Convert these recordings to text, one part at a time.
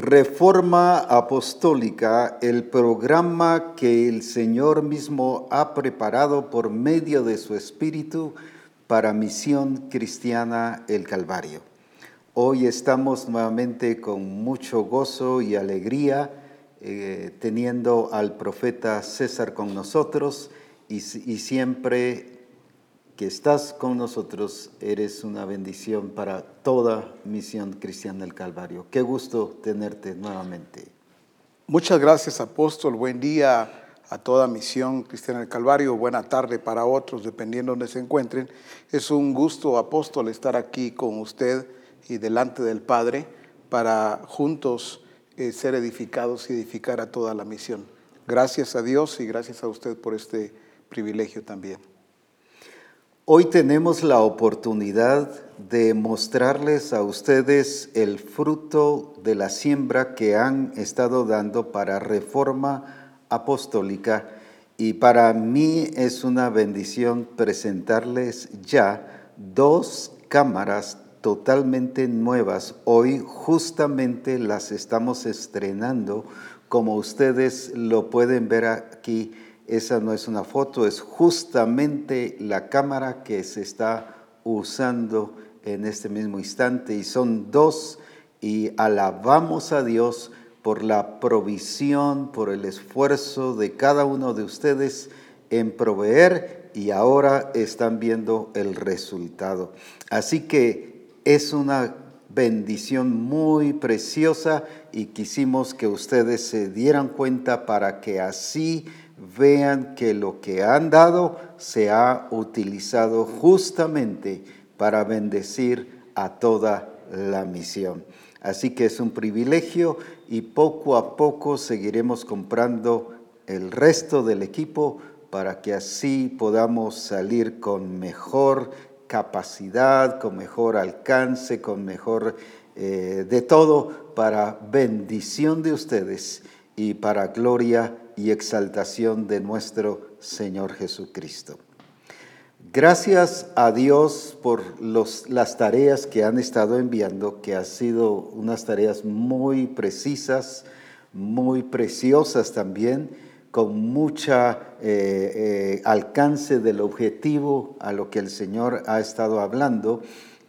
Reforma Apostólica, el programa que el Señor mismo ha preparado por medio de su Espíritu para Misión Cristiana el Calvario. Hoy estamos nuevamente con mucho gozo y alegría eh, teniendo al profeta César con nosotros y, y siempre que estás con nosotros, eres una bendición para toda Misión Cristiana del Calvario. Qué gusto tenerte nuevamente. Muchas gracias, apóstol. Buen día a toda Misión Cristiana del Calvario. Buena tarde para otros, dependiendo de donde se encuentren. Es un gusto, apóstol, estar aquí con usted y delante del Padre para juntos eh, ser edificados y edificar a toda la misión. Gracias a Dios y gracias a usted por este privilegio también. Hoy tenemos la oportunidad de mostrarles a ustedes el fruto de la siembra que han estado dando para reforma apostólica y para mí es una bendición presentarles ya dos cámaras totalmente nuevas. Hoy justamente las estamos estrenando como ustedes lo pueden ver aquí esa no es una foto, es justamente la cámara que se está usando en este mismo instante y son dos y alabamos a Dios por la provisión, por el esfuerzo de cada uno de ustedes en proveer y ahora están viendo el resultado. Así que es una bendición muy preciosa y quisimos que ustedes se dieran cuenta para que así vean que lo que han dado se ha utilizado justamente para bendecir a toda la misión. Así que es un privilegio y poco a poco seguiremos comprando el resto del equipo para que así podamos salir con mejor capacidad, con mejor alcance, con mejor eh, de todo para bendición de ustedes y para gloria y exaltación de nuestro Señor Jesucristo. Gracias a Dios por las tareas que han estado enviando, que han sido unas tareas muy precisas, muy preciosas también, con mucha eh, eh, alcance del objetivo a lo que el Señor ha estado hablando.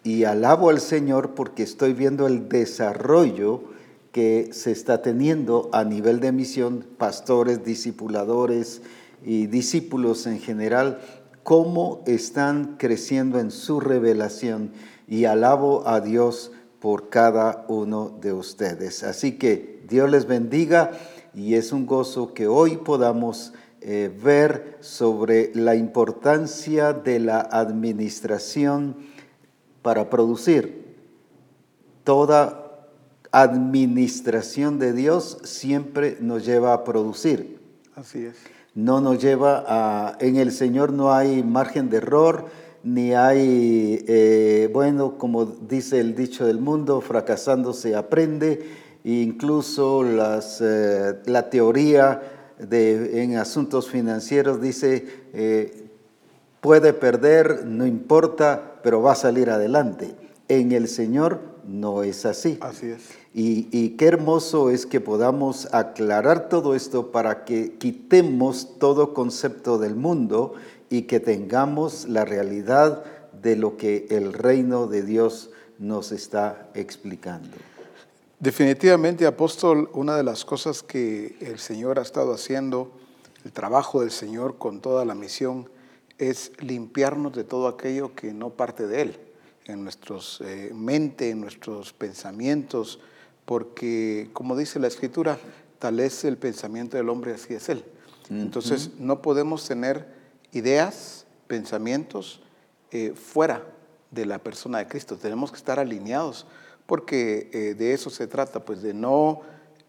Y alabo al Señor porque estoy viendo el desarrollo que se está teniendo a nivel de misión, pastores, discipuladores y discípulos en general, cómo están creciendo en su revelación y alabo a Dios por cada uno de ustedes. Así que Dios les bendiga y es un gozo que hoy podamos eh, ver sobre la importancia de la administración para producir toda administración de Dios siempre nos lleva a producir. Así es. No nos lleva a, en el Señor no hay margen de error, ni hay, eh, bueno, como dice el dicho del mundo, fracasando se aprende, incluso las, eh, la teoría de, en asuntos financieros dice, eh, puede perder, no importa, pero va a salir adelante. En el Señor no es así. Así es. Y, qué hermoso es que podamos aclarar todo esto para que quitemos todo concepto del mundo y que tengamos la realidad de lo que el reino de Dios nos está explicando. Definitivamente, apóstol, una de las cosas que el Señor ha estado haciendo, el trabajo del Señor con toda la misión, es limpiarnos de todo aquello que no parte de Él, en nuestra eh, mente, en nuestros pensamientos, porque como dice la escritura, tal es el pensamiento del hombre, así es él. Entonces no podemos tener ideas, pensamientos eh, fuera de la persona de Cristo. Tenemos que estar alineados porque eh, de eso se trata, pues de no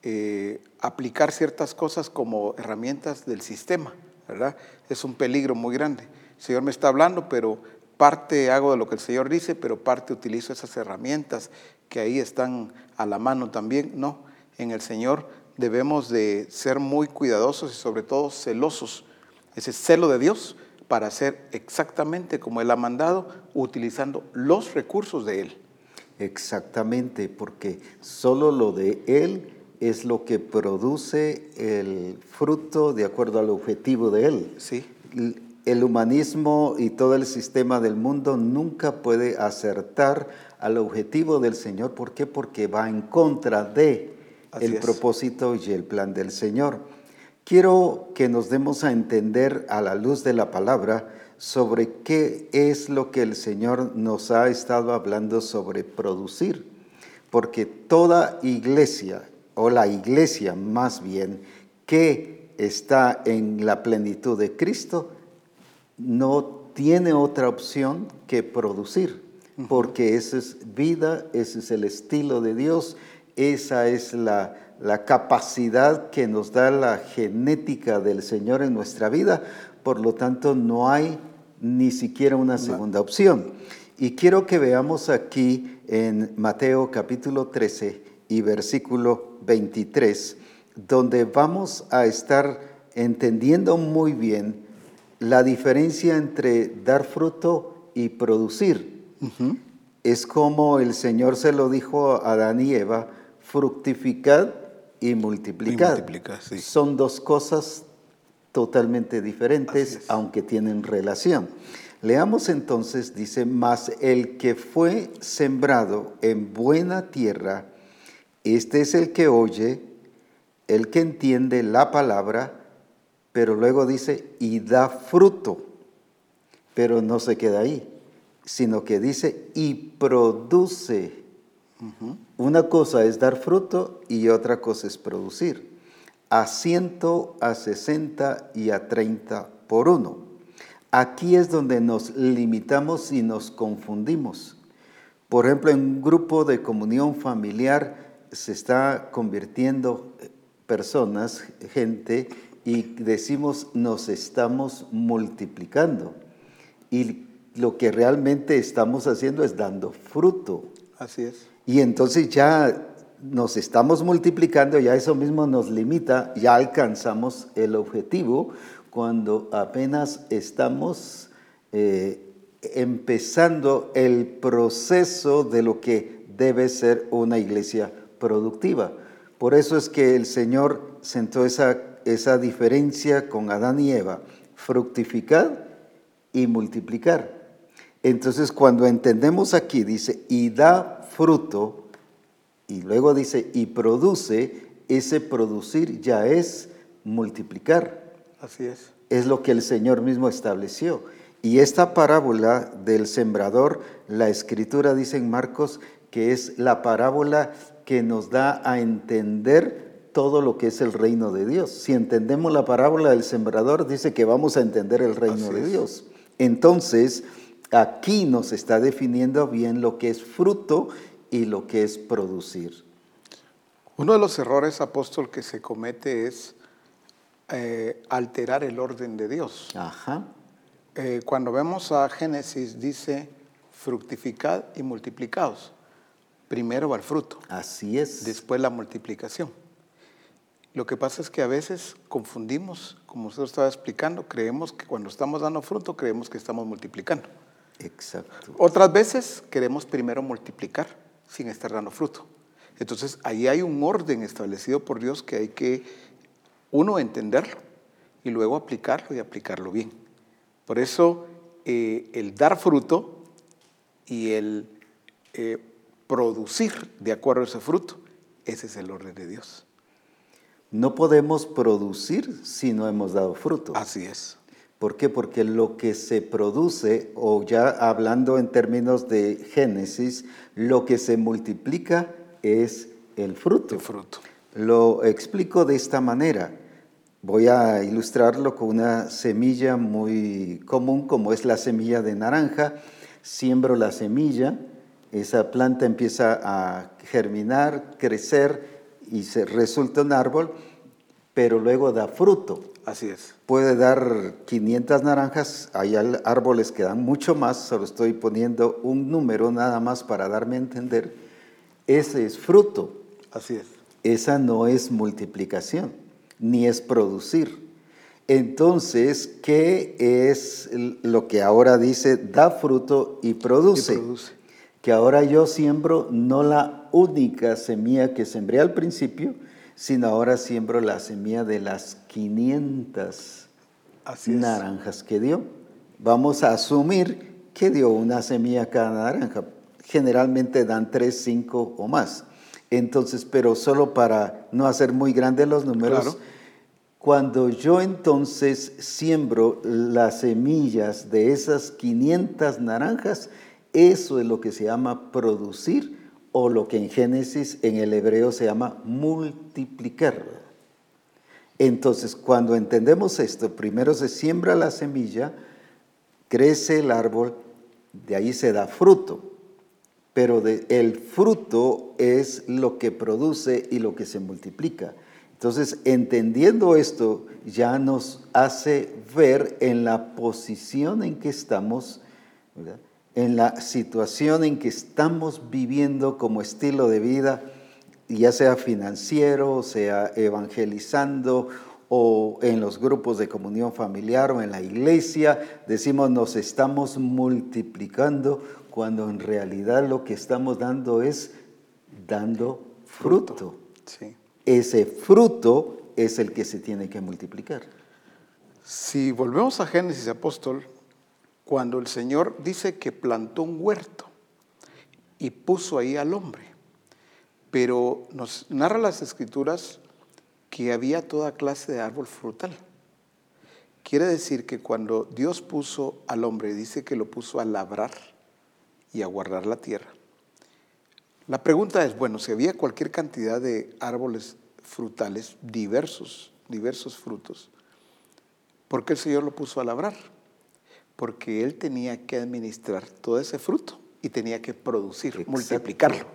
eh, aplicar ciertas cosas como herramientas del sistema, ¿verdad? Es un peligro muy grande. El Señor me está hablando, pero parte hago de lo que el Señor dice, pero parte utilizo esas herramientas que ahí están a la mano también. No, en el Señor debemos de ser muy cuidadosos y sobre todo celosos. Ese celo de Dios para hacer exactamente como Él ha mandado, utilizando los recursos de Él. Exactamente, porque solo lo de Él es lo que produce el fruto de acuerdo al objetivo de Él. Sí. El humanismo y todo el sistema del mundo nunca puede acertar al objetivo del Señor. ¿Por qué? Porque va en contra de el propósito y el plan del Señor. Quiero que nos demos a entender a la luz de la palabra sobre qué es lo que el Señor nos ha estado hablando sobre producir. Porque toda iglesia, o la iglesia más bien, que está en la plenitud de Cristo, no tiene otra opción que producir, porque esa es vida, ese es el estilo de Dios, esa es la, la capacidad que nos da la genética del Señor en nuestra vida, por lo tanto no hay ni siquiera una segunda opción. Y quiero que veamos aquí en Mateo capítulo 13 y versículo 23, donde vamos a estar entendiendo muy bien la diferencia entre dar fruto y producir. Es como el Señor se lo dijo a Adán y Eva, fructificad y multiplicad. Son dos cosas totalmente diferentes, aunque tienen relación. Leamos entonces, dice, mas el que fue sembrado en buena tierra, este es el que oye, el que entiende la palabra, pero luego dice, y da fruto, pero no se queda ahí, sino que dice, y produce. Una cosa es dar fruto y otra cosa es producir a ciento, a sesenta y a treinta por uno. Aquí es donde nos limitamos y nos confundimos. Por ejemplo, en un grupo de comunión familiar se está convirtiendo eh, personas, gente, y decimos nos estamos multiplicando. Y lo que realmente estamos haciendo es dando fruto. Así es. Y entonces ya nos estamos multiplicando, ya eso mismo nos limita, ya alcanzamos el objetivo cuando apenas estamos eh, empezando el proceso de lo que debe ser una iglesia productiva. Por eso es que el Señor sentó esa, esa diferencia con Adán y Eva, fructificar y multiplicar. Entonces cuando entendemos aquí, dice, y da fruto, y luego dice, y produce, ese producir ya es multiplicar. Así es. Es lo que el Señor mismo estableció. Y esta parábola del sembrador, la escritura dice en Marcos que es la parábola que nos da a entender todo lo que es el reino de Dios. Si entendemos la parábola del sembrador, dice que vamos a entender el reino de Dios. Entonces, aquí nos está definiendo bien lo que es fruto y lo que es producir. Uno de los errores, apóstol, que se comete es eh, alterar el orden de Dios. Ajá. Eh, cuando vemos a Génesis, dice fructificad y multiplicados. Primero va el fruto. Así es. Después la multiplicación. Lo que pasa es que a veces confundimos, como usted estaba explicando, creemos que cuando estamos dando fruto, creemos que estamos multiplicando. Exacto. Otras veces queremos primero multiplicar sin estar dando fruto. Entonces, ahí hay un orden establecido por Dios que hay que, uno, entenderlo y luego aplicarlo y aplicarlo bien. Por eso, eh, el dar fruto y el eh, producir de acuerdo a ese fruto, ese es el orden de Dios. No podemos producir si no hemos dado fruto. Así es. ¿Por qué? Porque lo que se produce, o ya hablando en términos de Génesis, lo que se multiplica es el fruto. El fruto. Lo explico de esta manera. Voy a ilustrarlo con una semilla muy común, como es la semilla de naranja. Siembro la semilla, esa planta empieza a germinar, crecer y se resulta un árbol, pero luego da fruto. Así es. Puede dar 500 naranjas, hay árboles que dan mucho más, solo estoy poniendo un número nada más para darme a entender. Ese es fruto. Así es. Esa no es multiplicación, ni es producir. Entonces, ¿qué es lo que ahora dice da fruto y produce? Y produce. que ahora yo siembro no la única semilla que sembré al principio, sino ahora siembro la semilla de las 500 naranjas que dio. Vamos a asumir que dio una semilla cada naranja. Generalmente dan tres, cinco o más. Entonces, pero solo para no hacer muy grandes los números, cuando yo entonces siembro las semillas de esas 500 naranjas, eso es lo que se llama producir o lo que en Génesis en el hebreo se llama multiplicar. Entonces, cuando entendemos esto, primero se siembra la semilla, crece el árbol, de ahí se da fruto. Pero el fruto es lo que produce y lo que se multiplica. Entonces, entendiendo esto, ya nos hace ver en la posición en que estamos, en la situación en que estamos viviendo como estilo de vida, ya sea financiero, sea evangelizando o en los grupos de comunión familiar o en la iglesia, decimos nos estamos multiplicando cuando en realidad lo que estamos dando es dando fruto. Sí ese fruto es el que se tiene que multiplicar. Si volvemos a Génesis apóstol, cuando el Señor dice que plantó un huerto y puso ahí al hombre, pero nos narra las escrituras que había toda clase de árbol frutal. Quiere decir que cuando Dios puso al hombre, dice que lo puso a labrar y a guardar la tierra. La pregunta es, bueno, si había cualquier cantidad de árboles frutales, diversos, diversos frutos, ¿por qué el Señor lo puso a labrar? Porque Él tenía que administrar todo ese fruto y tenía que producir, multiplicarlo.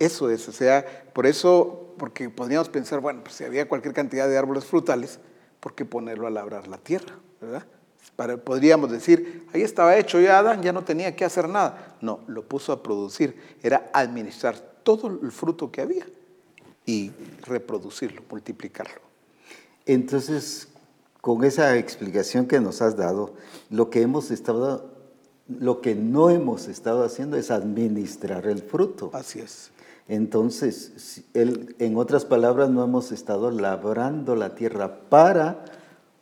Eso es, o sea, por eso, porque podríamos pensar, bueno, pues si había cualquier cantidad de árboles frutales, ¿por qué ponerlo a labrar la tierra? ¿verdad? podríamos decir, ahí estaba hecho ya Adán, ya no tenía que hacer nada. No, lo puso a producir, era administrar todo el fruto que había y reproducirlo, multiplicarlo. Entonces, con esa explicación que nos has dado, lo que hemos estado, lo que no hemos estado haciendo es administrar el fruto. Así es. Entonces, en otras palabras, no hemos estado labrando la tierra para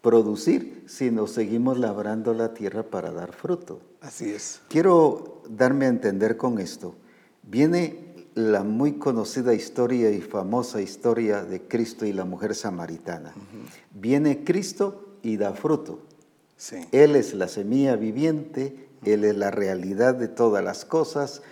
producir, sino seguimos labrando la tierra para dar fruto. Así es. Quiero darme a entender con esto. Viene la muy conocida historia y famosa historia de Cristo y la mujer samaritana. Viene Cristo y da fruto. Sí. Él es la semilla viviente, Él es la realidad de todas las cosas.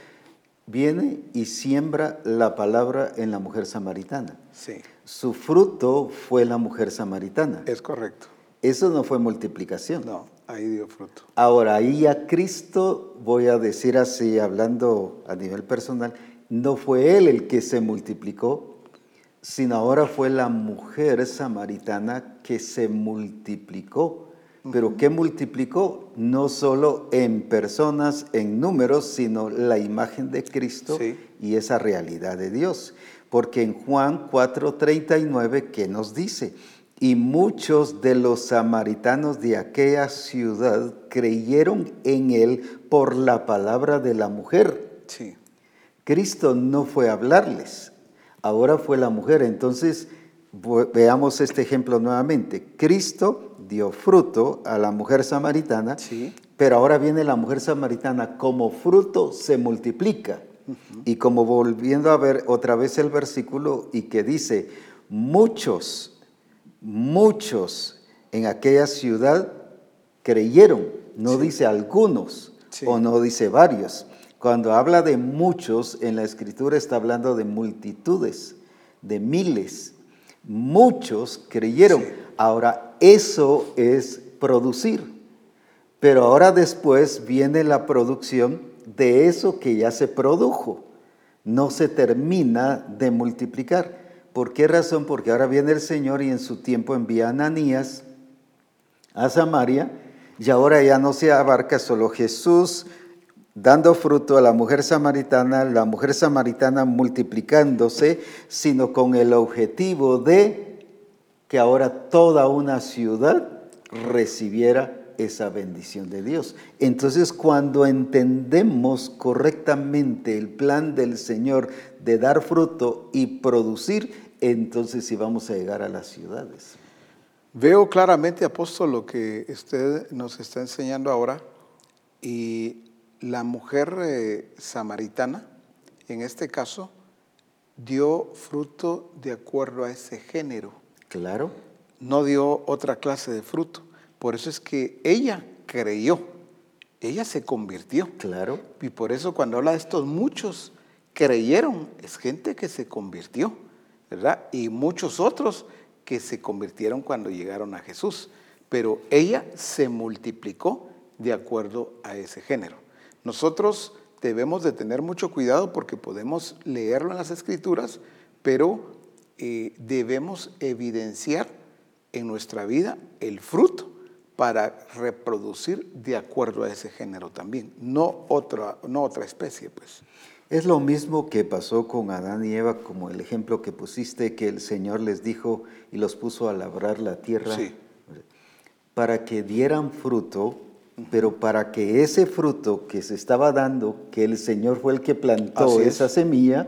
Viene y siembra la palabra en la mujer samaritana. Sí. Su fruto fue la mujer samaritana. Es correcto. Eso no fue multiplicación. No, ahí dio fruto. Ahora, ahí a Cristo, voy a decir así, hablando a nivel personal, no fue Él el que se multiplicó, sino ahora fue la mujer samaritana que se multiplicó. Pero ¿qué multiplicó? No solo en personas, en números, sino la imagen de Cristo y esa realidad de Dios. Porque en Juan 4:39, ¿qué nos dice? Y muchos de los samaritanos de aquella ciudad creyeron en él por la palabra de la mujer. Sí. Cristo no fue a hablarles, ahora fue la mujer. Entonces, veamos este ejemplo nuevamente. Cristo dio fruto a la mujer samaritana, sí. pero ahora viene la mujer samaritana, como fruto se multiplica. Y como volviendo a ver otra vez el versículo y que dice, muchos muchos en aquella ciudad creyeron, no dice algunos o no dice varios. Cuando habla de muchos en la escritura está hablando de multitudes, de miles. Muchos creyeron. Ahora, eso es producir. Pero ahora después viene la producción de eso que ya se produjo. No se termina de multiplicar. ¿Por qué razón? Porque ahora viene el Señor y en su tiempo envía a Ananías a Samaria y ahora ya no se abarca solo Jesús dando fruto a la mujer samaritana, la mujer samaritana multiplicándose, sino con el objetivo de que ahora toda una ciudad recibiera esa bendición de Dios. Entonces, cuando entendemos correctamente el plan del Señor de dar fruto y producir, entonces sí vamos a llegar a las ciudades. Veo claramente, apóstol, lo que usted nos está enseñando ahora y la mujer eh, samaritana, en este caso, dio fruto de acuerdo a ese género. Claro. No dio otra clase de fruto. Por eso es que ella creyó, ella se convirtió. Claro. Y por eso cuando habla de estos muchos creyeron, es gente que se convirtió, ¿verdad? Y muchos otros que se convirtieron cuando llegaron a Jesús. Pero ella se multiplicó de acuerdo a ese género. Nosotros debemos de tener mucho cuidado porque podemos leerlo en las escrituras, pero eh, debemos evidenciar en nuestra vida el fruto para reproducir de acuerdo a ese género también, no otra, no otra especie, pues. Es lo mismo que pasó con Adán y Eva, como el ejemplo que pusiste, que el Señor les dijo y los puso a labrar la tierra para que dieran fruto, pero para que ese fruto que se estaba dando, que el Señor fue el que plantó esa semilla,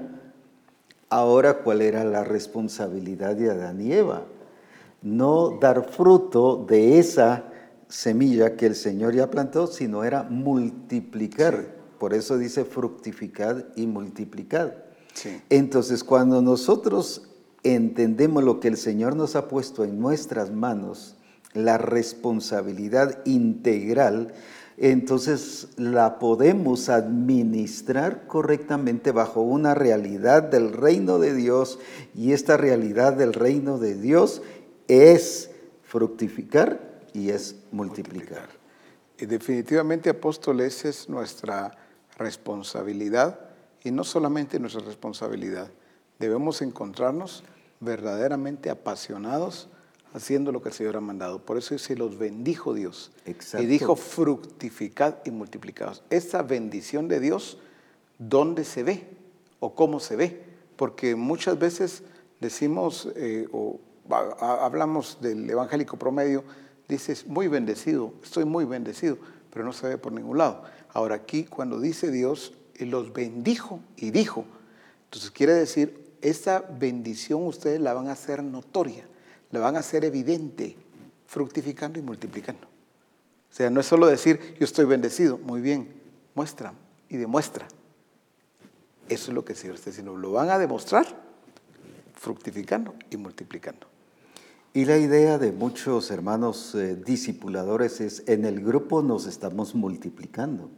ahora cuál era la responsabilidad de Adán y Eva. No dar fruto de esa semilla que el Señor ya plantó, sino era multiplicar. Por eso dice fructificad y multiplicad. Entonces, cuando nosotros entendemos lo que el Señor nos ha puesto en nuestras manos, la responsabilidad integral, entonces la podemos administrar correctamente bajo una realidad del reino de Dios y esta realidad del reino de Dios es fructificar y es multiplicar. Y definitivamente, apóstoles, es nuestra responsabilidad y no solamente nuestra responsabilidad. Debemos encontrarnos verdaderamente apasionados haciendo lo que el Señor ha mandado. Por eso se los bendijo Dios. Y dijo fructificad y multiplicad. Esa bendición de Dios, ¿dónde se ve? ¿O cómo se ve? Porque muchas veces decimos eh, o hablamos del evangélico promedio, dices, muy bendecido, estoy muy bendecido, pero no se ve por ningún lado. Ahora aquí cuando dice Dios, los bendijo y dijo, entonces quiere decir, esa bendición ustedes la van a hacer notoria, la van a hacer evidente, fructificando y multiplicando. O sea, no es solo decir, yo estoy bendecido, muy bien, muestra y demuestra. Eso es lo que el Señor está diciendo, lo van a demostrar fructificando y multiplicando. Y la idea de muchos hermanos eh, discipuladores es, en el grupo nos estamos multiplicando,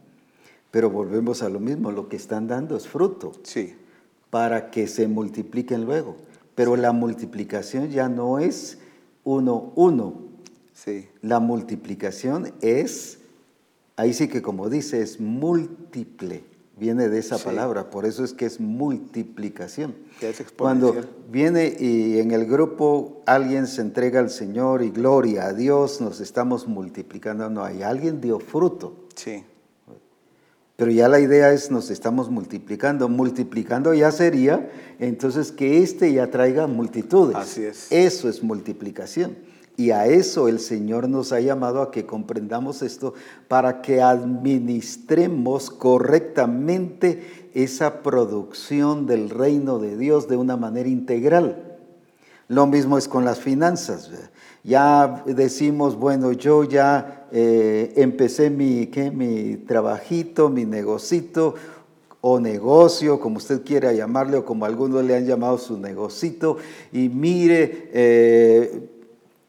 pero volvemos a lo mismo, lo que están dando es fruto. Sí. Para que se multipliquen luego. Pero la multiplicación ya no es uno, uno. Sí. La multiplicación es, ahí sí que como dice, es múltiple viene de esa palabra, por eso es que es multiplicación. Cuando viene y en el grupo alguien se entrega al Señor y gloria a Dios, nos estamos multiplicando, no, hay alguien dio fruto. Sí. Pero ya la idea es nos estamos multiplicando. Multiplicando ya sería entonces que éste ya traiga multitudes. Así es. Eso es multiplicación. Y a eso el Señor nos ha llamado a que comprendamos esto para que administremos correctamente esa producción del reino de Dios de una manera integral. Lo mismo es con las finanzas. Ya decimos, bueno, yo ya eh, empecé mi, ¿qué? mi trabajito, mi negocito o negocio, como usted quiera llamarle, o como algunos le han llamado su negocito, y mire, eh,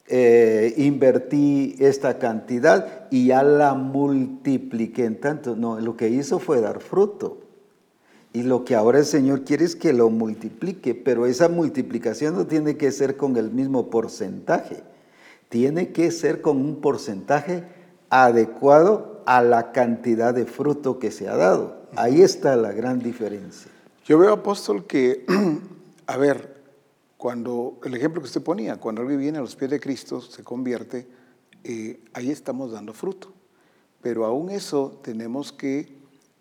eh, invertí esta cantidad y ya la multipliqué en tanto. No, lo que hizo fue dar fruto. Y lo que ahora el Señor quiere es que lo multiplique, pero esa multiplicación no tiene que ser con el mismo porcentaje, tiene que ser con un porcentaje adecuado a la cantidad de fruto que se ha dado. Ahí está la gran diferencia. Yo veo, apóstol, que, a ver, cuando, el ejemplo que usted ponía, cuando alguien viene a los pies de Cristo, se convierte, eh, ahí estamos dando fruto. Pero aún eso tenemos que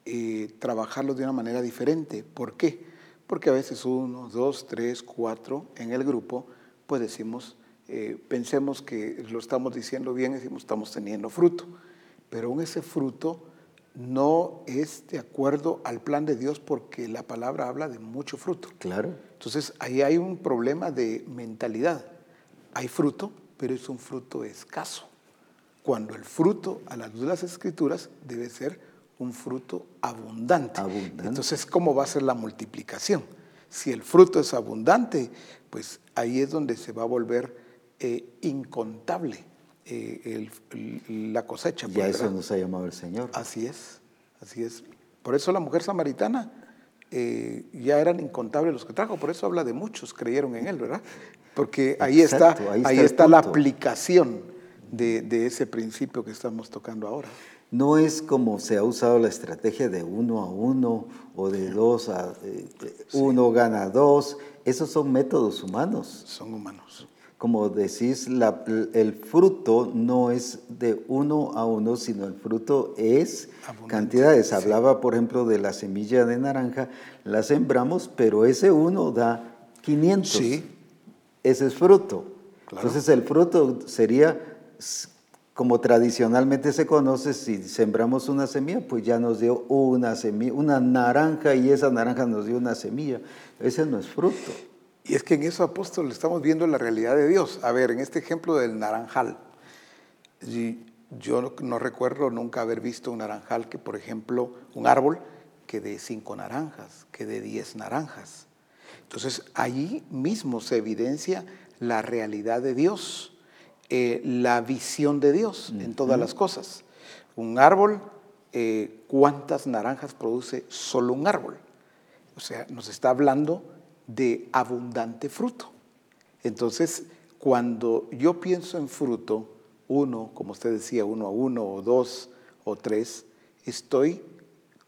eh, trabajarlo de una manera diferente. ¿Por qué? Porque a veces uno, dos, tres, cuatro en el grupo, pues decimos, eh, pensemos que lo estamos diciendo bien, decimos estamos teniendo fruto, pero aún ese fruto no es de acuerdo al plan de Dios porque la palabra habla de mucho fruto. Claro. Entonces ahí hay un problema de mentalidad. Hay fruto, pero es un fruto escaso. Cuando el fruto, a la luz de las escrituras, debe ser un fruto abundante. Abundante. Entonces, ¿cómo va a ser la multiplicación? Si el fruto es abundante, pues ahí es donde se va a volver eh, incontable eh, el- el- la cosecha. Ya pues, eso ¿verdad? nos ha llamado el Señor. Así es, así es. Por eso la mujer samaritana eh, ya eran incontables los que trajo, por eso habla de muchos creyeron en él, ¿verdad? Porque ahí Exacto, está, ahí está la aplicación de, de ese principio que estamos tocando ahora. No es como se ha usado la estrategia de uno a uno o de dos a eh, uno gana dos. Esos son métodos humanos. Son humanos. Como decís, la- el fruto no es de uno a uno, sino el fruto es Abundante, cantidades. sí. Hablaba, por ejemplo, de la semilla de naranja, la sembramos, pero ese uno da 500. Sí. Ese es fruto. Claro. Entonces el fruto sería, como tradicionalmente se conoce, si sembramos una semilla, pues ya nos dio una semilla, una naranja y esa naranja nos dio una semilla. Ese no es fruto. Y es que en eso, apóstol, estamos viendo la realidad de Dios. A ver, en este ejemplo del naranjal, yo no, no recuerdo nunca haber visto un naranjal que, por ejemplo, un árbol que dé cinco naranjas, que dé diez naranjas. Entonces, ahí mismo se evidencia la realidad de Dios, eh, la visión de Dios en todas las cosas. Un árbol, eh, ¿cuántas naranjas produce solo un árbol? O sea, nos está hablando de abundante fruto. Entonces, cuando yo pienso en fruto, uno, como usted decía, uno a uno o dos o tres, estoy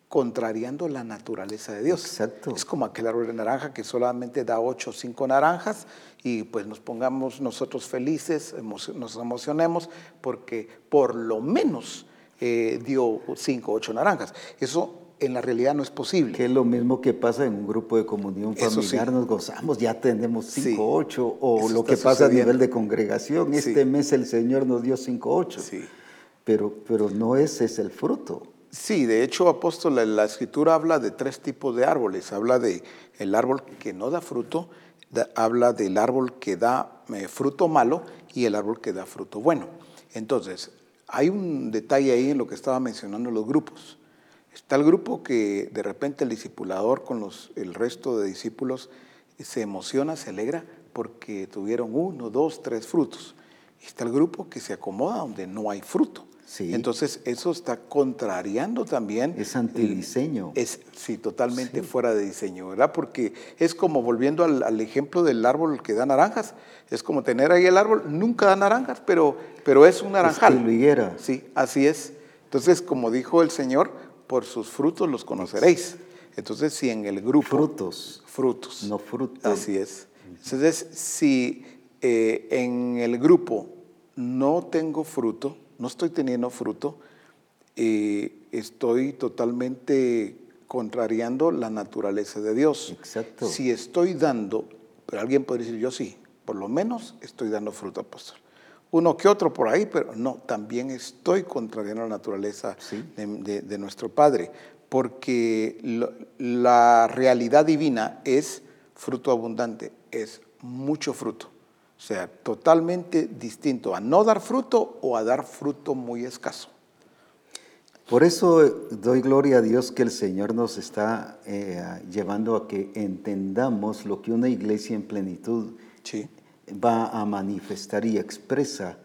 contrariando la naturaleza de Dios. Exacto. Es como aquel árbol de naranja que solamente da ocho o cinco naranjas y pues nos pongamos nosotros felices, nos emocionemos porque por lo menos eh, dio cinco o ocho naranjas. Eso en la realidad no es posible. Que es lo mismo que pasa en un grupo de comunión Eso sí. familiar, nos gozamos, ya tenemos Sí. 5, 8, o Eso lo que pasa a sucediendo. nivel de congregación. Sí. Este mes el Señor nos dio 5, 8. Sí. Pero, pero no ese es el fruto. Sí, de hecho, apóstol, la, la escritura habla de tres tipos de árboles. Habla de el árbol que no da fruto, da- habla del árbol que da eh, fruto malo y el árbol que da fruto bueno. Entonces, hay un detalle ahí en lo que estaba mencionando los grupos. Está el grupo que de repente el discipulador con los, el resto de discípulos se emociona, se alegra porque tuvieron uno, dos, tres frutos. Está el grupo que se acomoda donde no hay fruto. Sí. Entonces, eso está contrariando también. Es antidiseño. Es, sí, totalmente fuera de diseño, ¿verdad? Porque es como, volviendo al, al ejemplo del árbol que da naranjas, es como tener ahí el árbol, nunca da naranjas, pero, pero es un naranjal. Estilo higuera. Sí, así es. Entonces, como dijo el Señor, por sus frutos los conoceréis. Entonces, si en el grupo... Frutos, Frutos. no frutos. Así es. Entonces, si eh, en el grupo no tengo fruto, no estoy teniendo fruto, eh, estoy totalmente contrariando la naturaleza de Dios. Exacto. Si estoy dando, pero alguien puede decir, yo sí, por lo menos estoy dando fruto, apóstol. Uno que otro por ahí, pero no, también estoy contrariando la naturaleza Sí. de, de- de nuestro Padre, porque lo- la realidad divina es fruto abundante, es mucho fruto. O sea, totalmente distinto a no dar fruto o a dar fruto muy escaso. Por eso eh, doy gloria a Dios que el Señor nos está eh, llevando a que entendamos lo que una iglesia en plenitud Sí. Va a manifestar y expresa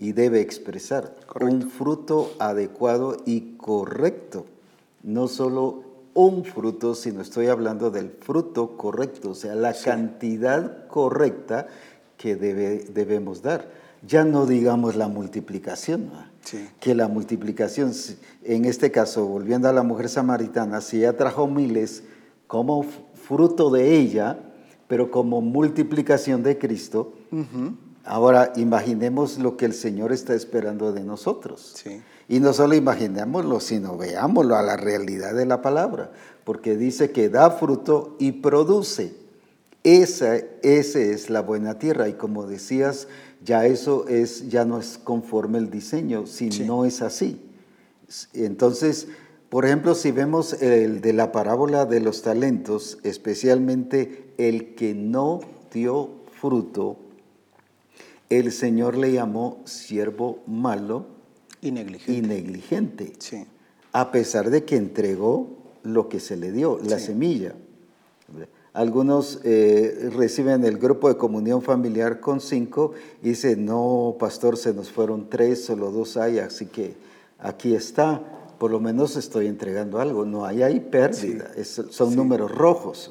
y debe expresar Correcto. un fruto adecuado y correcto. No solo un fruto, sino estoy hablando del fruto correcto, o sea, la cantidad correcta que debe- debemos dar. Ya no digamos la multiplicación, que la multiplicación, en este caso, volviendo a la mujer samaritana, si ella trajo miles como fruto de ella, pero como multiplicación de Cristo, ahora imaginemos lo que el Señor está esperando de nosotros. Sí. Y no solo imaginémoslo, sino veámoslo a la realidad de la palabra, porque dice que da fruto y produce. Esa, ese es la buena tierra y como decías, ya eso es, ya no es conforme el diseño, si no es así. Entonces, por ejemplo, si vemos el de la parábola de los talentos, especialmente el que no dio fruto, el Señor le llamó siervo malo y negligente. Y negligente A pesar de que entregó lo que se le dio, la semilla. Algunos eh, reciben el grupo de comunión familiar con cinco y dicen, no, pastor, se nos fueron tres, solo dos hay, así que aquí está, por lo menos estoy entregando algo. No hay ahí pérdida, son números rojos.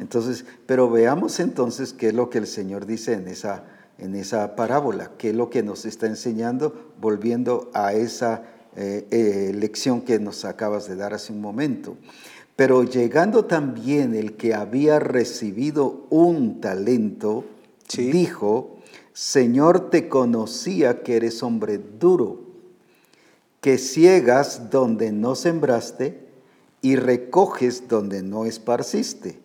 Entonces, pero veamos entonces qué es lo que el Señor dice en esa, en esa parábola, qué es lo que nos está enseñando, volviendo a esa eh, eh, lección que nos acabas de dar hace un momento. Pero llegando también el que había recibido un talento, dijo, Señor, te conocía que eres hombre duro, que ciegas donde no sembraste y recoges donde no esparciste,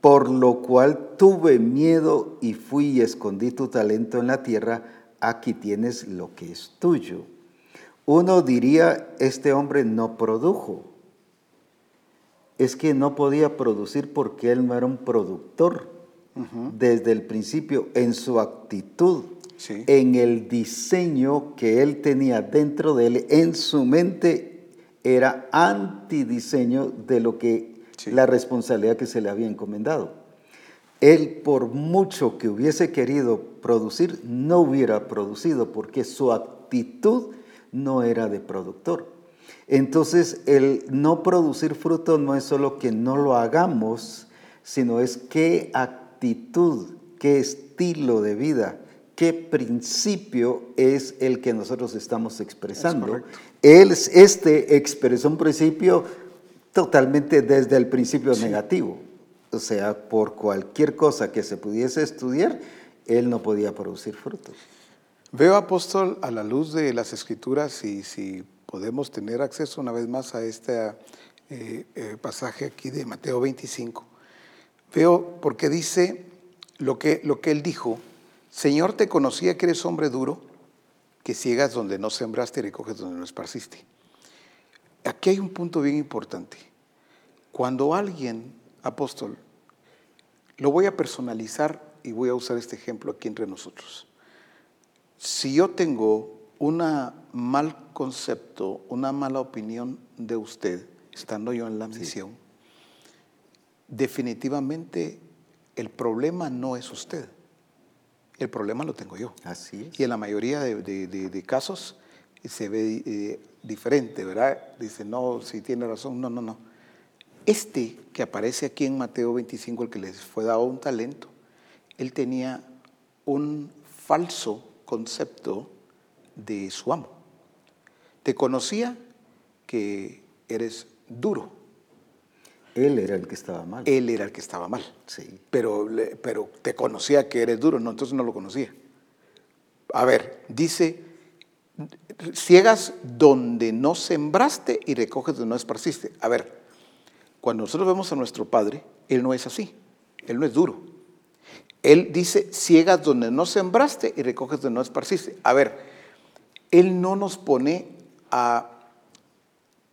por lo cual tuve miedo y fui y escondí tu talento en la tierra, aquí tienes lo que es tuyo. Uno diría, este hombre no produjo es que no podía producir porque él no era un productor. Desde el principio, en su actitud, en el diseño que él tenía dentro de él, en su mente era antidiseño de lo que la responsabilidad que se le había encomendado. Él, por mucho que hubiese querido producir, no hubiera producido porque su actitud no era de productor. Entonces, el no producir fruto no es solo que no lo hagamos, sino es qué actitud, qué estilo de vida, qué principio es el que nosotros estamos expresando. Él, este expresó un principio totalmente desde el principio negativo. O sea, por cualquier cosa que se pudiese estudiar, él no podía producir fruto. Veo, apóstol, a la luz de las escrituras, y si podemos tener acceso una vez más a este eh, eh, pasaje aquí de Mateo 25. Veo porque dice lo que, lo que él dijo, Señor, te conocía que eres hombre duro, que ciegas donde no sembraste y recoges donde no esparciste. Aquí hay un punto bien importante. Cuando alguien, apóstol, lo voy a personalizar y voy a usar este ejemplo aquí entre nosotros. Si yo tengo una mal concepto, una mala opinión de usted, estando yo en la misión, definitivamente el problema no es usted. El problema lo tengo yo. Así Y en la mayoría de, casos se ve eh, diferente, ¿verdad? Dice, no, si tiene razón, no, no, no. Este que aparece aquí en Mateo 25, el que les fue dado un talento, él tenía un falso concepto de su amo. Te conocía que eres duro. Él era el que estaba mal. Él era el que estaba mal. Sí. Pero, pero te conocía que eres duro, no, entonces no lo conocía. A ver, dice, ciegas donde no sembraste y recoges donde no esparciste. A ver, cuando nosotros vemos a nuestro Padre, Él no es así, Él no es duro. Él dice, ciegas donde no sembraste y recoges donde no esparciste. A ver, él no nos pone a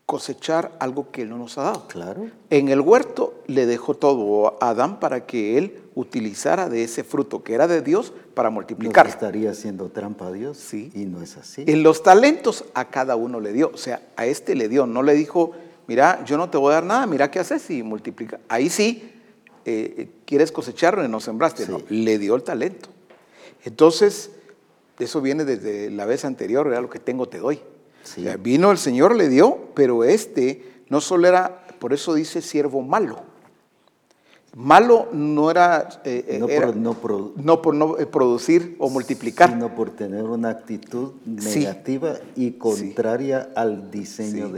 cosechar algo que Él no nos ha dado. Claro. En el huerto le dejó todo a Adán para que Él utilizara de ese fruto que era de Dios para multiplicar. estaría haciendo trampa a Dios. Sí. Y no es así. En los talentos a cada uno le dio. O sea, a este le dio. No le dijo, mira, yo no te voy a dar nada, mira qué haces y multiplica. Ahí sí, eh, quieres cosecharlo y no sembraste. No, le dio el talento. Entonces, eso viene desde la vez anterior, era lo que tengo te doy. Vino el Señor, le dio, pero este no solo era, por eso dice siervo malo. Malo no era, eh, eh, no, por, no, por, no eh, producir o multiplicar. Sino por tener una actitud negativa y contraria al diseño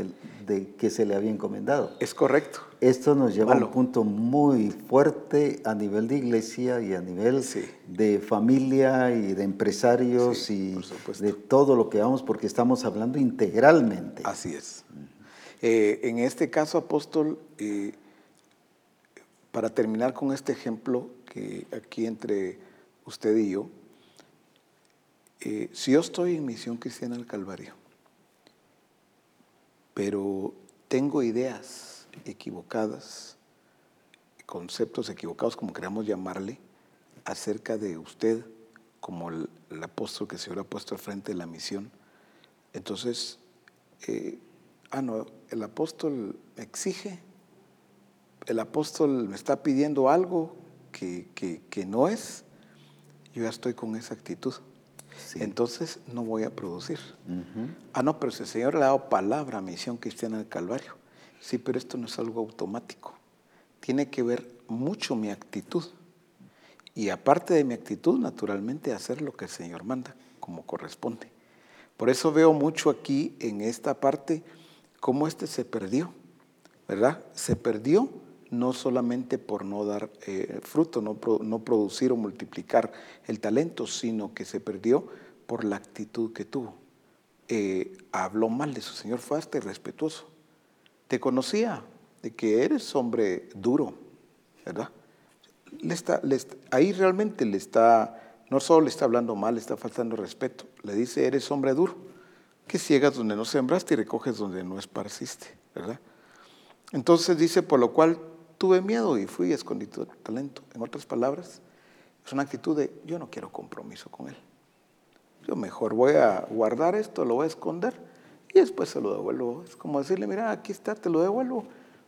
de que se le había encomendado. Es correcto. Esto nos lleva a un punto muy fuerte a nivel de iglesia y a nivel de familia y de empresarios y de todo lo que vamos, porque estamos hablando integralmente. Así es. en este caso, apóstol, para terminar con este ejemplo que aquí entre usted y yo, eh, si yo estoy en Misión Cristiana del Calvario, pero tengo ideas equivocadas, conceptos equivocados, como queramos llamarle, acerca de usted como el, apóstol que se hubiera puesto al frente de la misión, entonces, eh, ah, no, el apóstol me exige, el apóstol me está pidiendo algo que, que no es, yo ya estoy con esa actitud. Entonces no voy a producir. Ah, no, pero si el Señor le ha dado palabra a Misión Cristiana del Calvario. Sí, pero esto no es algo automático. Tiene que ver mucho mi actitud. Y aparte de mi actitud, naturalmente, hacer lo que el Señor manda, como corresponde. Por eso veo mucho aquí en esta parte cómo este se perdió, ¿verdad? Se perdió no solamente por no dar eh, fruto, no, no, producir o multiplicar el talento, sino que se perdió por la actitud que tuvo. Eh, habló mal de su Señor, fue hasta irrespetuoso. Te conocía de que eres hombre duro, ¿verdad? Ahí realmente le está, no solo le está hablando mal, le está faltando respeto. Le dice, eres hombre duro, que ciegas donde no sembraste y recoges donde no esparciste, ¿verdad? Entonces dice, por lo cual tuve miedo y fui escondí tu talento. En otras palabras, es una actitud de yo no quiero compromiso con él. Yo mejor voy a guardar esto, lo voy a esconder y después se lo devuelvo. Es como decirle, mira, aquí está, te lo devuelvo.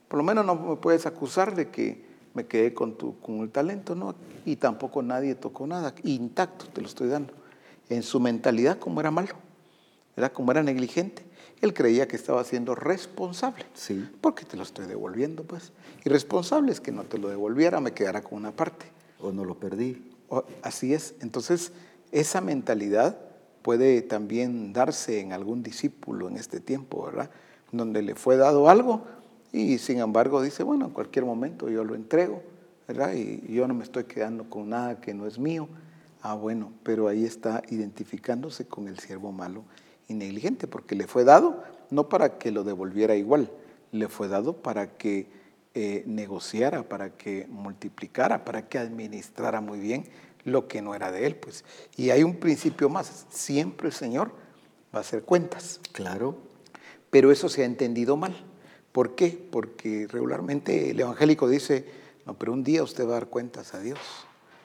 Por lo menos no me puedes acusar de que me quedé con, tu, con el talento, ¿no? Y tampoco nadie tocó nada, intacto te lo estoy dando. En su mentalidad, como era malo, era como era negligente, él creía que estaba siendo responsable. Sí. Porque te lo estoy devolviendo, pues. Y responsable es que no te lo devolviera, me quedara con una parte. O no lo perdí. así es. Entonces, esa mentalidad puede también darse en algún discípulo en este tiempo, ¿verdad? Donde le fue dado algo y sin embargo dice, bueno, en cualquier momento yo lo entrego, ¿verdad? Y yo no me estoy quedando con nada que no es mío. Ah, bueno, pero ahí está identificándose con el siervo malo y negligente, porque le fue dado no para que lo devolviera igual, le fue dado para que eh, negociara, para que multiplicara, para que administrara muy bien lo que no era de él. Pues. Y hay un principio más, siempre el Señor va a hacer cuentas. Claro. Pero eso se ha entendido mal. ¿Por qué? Porque regularmente el evangélico dice, no, pero un día usted va a dar cuentas a Dios,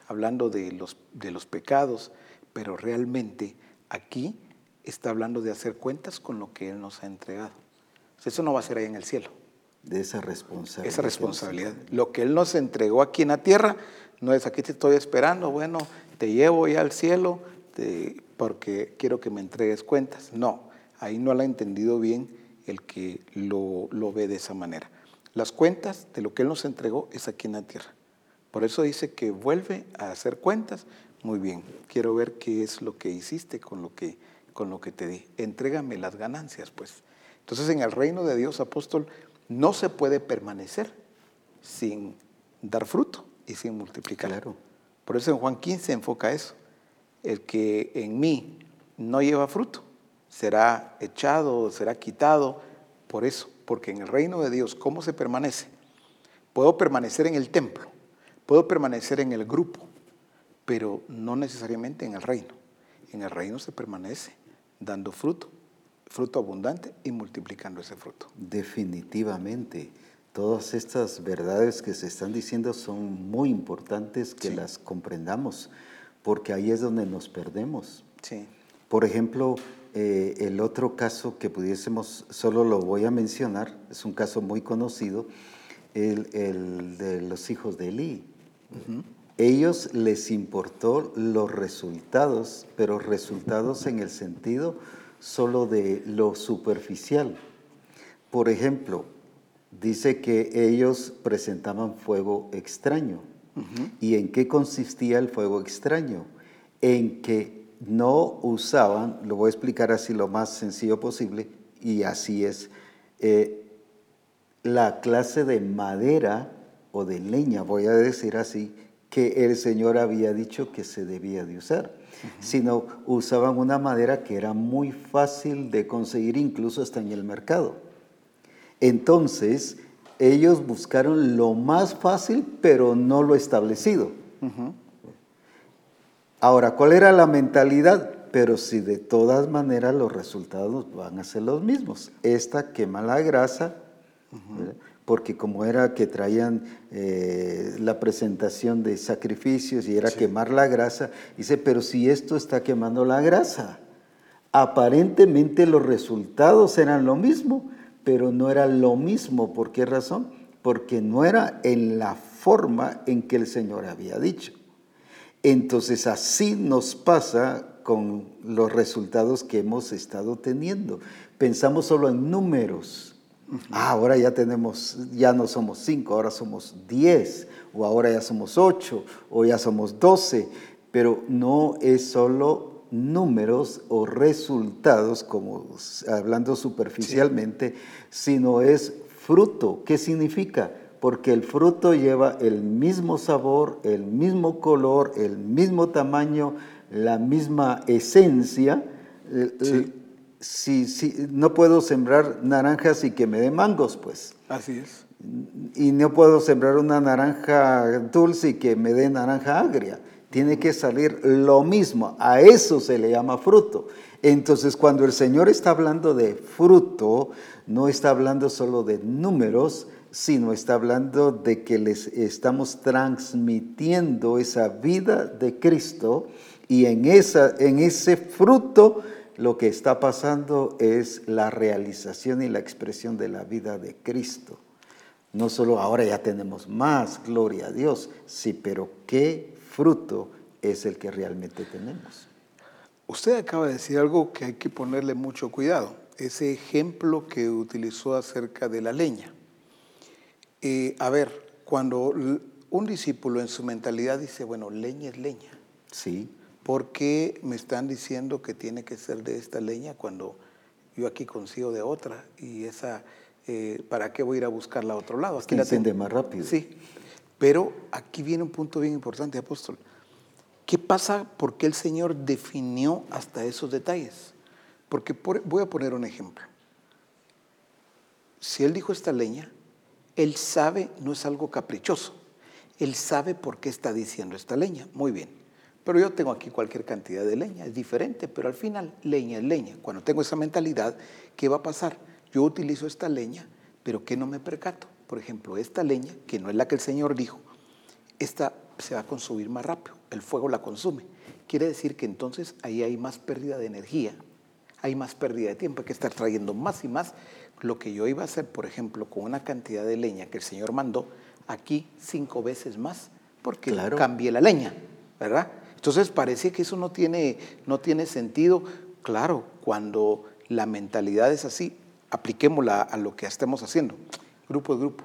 hablando de los, de los pecados, pero realmente aquí está hablando de hacer cuentas con lo que Él nos ha entregado. Eso no va a ser ahí en el cielo. De esa responsabilidad. Esa responsabilidad. Lo que Él nos entregó aquí en la tierra no es aquí te estoy esperando, bueno, te llevo ya al cielo porque quiero que me entregues cuentas. No, ahí no lo ha entendido bien el que lo, lo ve de esa manera. Las cuentas de lo que Él nos entregó es aquí en la tierra. Por eso dice que vuelve a hacer cuentas. Muy bien, quiero ver qué es lo que hiciste con lo que con lo que te di. Entrégame las ganancias, pues. Entonces, en el reino de Dios, apóstol, no se puede permanecer sin dar fruto y sin multiplicar. Claro. Por eso en Juan 15 enfoca eso. El que en mí no lleva fruto será echado, será quitado. Por eso, porque en el reino de Dios, ¿cómo se permanece? Puedo permanecer en el templo, puedo permanecer en el grupo, pero no necesariamente en el reino. En el reino se permanece dando fruto, fruto abundante y multiplicando ese fruto. Definitivamente. Todas estas verdades que se están diciendo son muy importantes que las comprendamos, porque ahí es donde nos perdemos. Sí. Por ejemplo, eh, el otro caso que pudiésemos, solo lo voy a mencionar, es un caso muy conocido, el, de los hijos de Elí. Ellos les importó los resultados, pero resultados en el sentido solo de lo superficial. Por ejemplo, dice que ellos presentaban fuego extraño. ¿Y en qué consistía el fuego extraño? En que no usaban, lo voy a explicar así lo más sencillo posible, y así es, eh, la clase de madera o de leña, voy a decir así, que el Señor había dicho que se debía de usar, sino usaban una madera que era muy fácil de conseguir incluso hasta en el mercado. Entonces, ellos buscaron lo más fácil, pero no lo establecido. Ahora, ¿cuál era la mentalidad? Pero si de todas maneras los resultados van a ser los mismos. Esta quema la grasa, porque como era que traían eh, la presentación de sacrificios y era quemar la grasa, dice, pero si esto está quemando la grasa, aparentemente los resultados eran lo mismo, pero no era lo mismo. ¿Por qué razón? Porque no era en la forma en que el Señor había dicho. Entonces así nos pasa con los resultados que hemos estado teniendo. Pensamos solo en números. Ah, ahora ya tenemos, ya no somos cinco, ahora somos diez, o ahora ya somos ocho, o ya somos doce, pero no es solo números o resultados, como hablando superficialmente, sino es fruto. ¿Qué significa? porque el fruto lleva el mismo sabor, el mismo color, el mismo tamaño, la misma esencia. Si, si, no puedo sembrar naranjas y que me dé mangos, pues. Así es. Y no puedo sembrar una naranja dulce y que me dé naranja agria. Tiene que salir lo mismo. A eso se le llama fruto. Entonces, cuando el Señor está hablando de fruto, no está hablando solo de números, sino está hablando de que les estamos transmitiendo esa vida de Cristo y en, esa, en ese fruto lo que está pasando es la realización y la expresión de la vida de Cristo. No solo ahora ya tenemos más, gloria a Dios, sí, pero ¿qué fruto es el que realmente tenemos? Usted acaba de decir algo que hay que ponerle mucho cuidado, ese ejemplo que utilizó acerca de la leña. Eh, a ver, cuando un discípulo en su mentalidad dice, bueno, leña es leña. Sí. ¿Por qué me están diciendo que tiene que ser de esta leña cuando yo aquí consigo de otra? Y esa, eh, ¿para qué voy a ir a buscarla a otro lado? Aquí la enciende más rápido. Sí. Pero aquí viene un punto bien importante, apóstol. ¿Qué pasa? ¿Por qué el Señor definió hasta esos detalles? Porque voy a poner un ejemplo. Si Él dijo esta leña, él sabe, no es algo caprichoso. Él sabe por qué está diciendo esta leña. Muy bien. Pero yo tengo aquí cualquier cantidad de leña, es diferente, pero al final leña es leña. Cuando tengo esa mentalidad, ¿qué va a pasar? Yo utilizo esta leña, pero ¿qué no me percato? Por ejemplo, esta leña, que no es la que el Señor dijo, esta se va a consumir más rápido, el fuego la consume. Quiere decir que entonces ahí hay más pérdida de energía, hay más pérdida de tiempo, hay que estar trayendo más y más lo que yo iba a hacer, por ejemplo, con una cantidad de leña que el Señor mandó, aquí cinco veces más, porque claro. cambié la leña, ¿verdad? Entonces parece que eso no tiene, no tiene sentido. Claro, cuando la mentalidad es así, apliquémosla a lo que estemos haciendo. Grupo de grupo.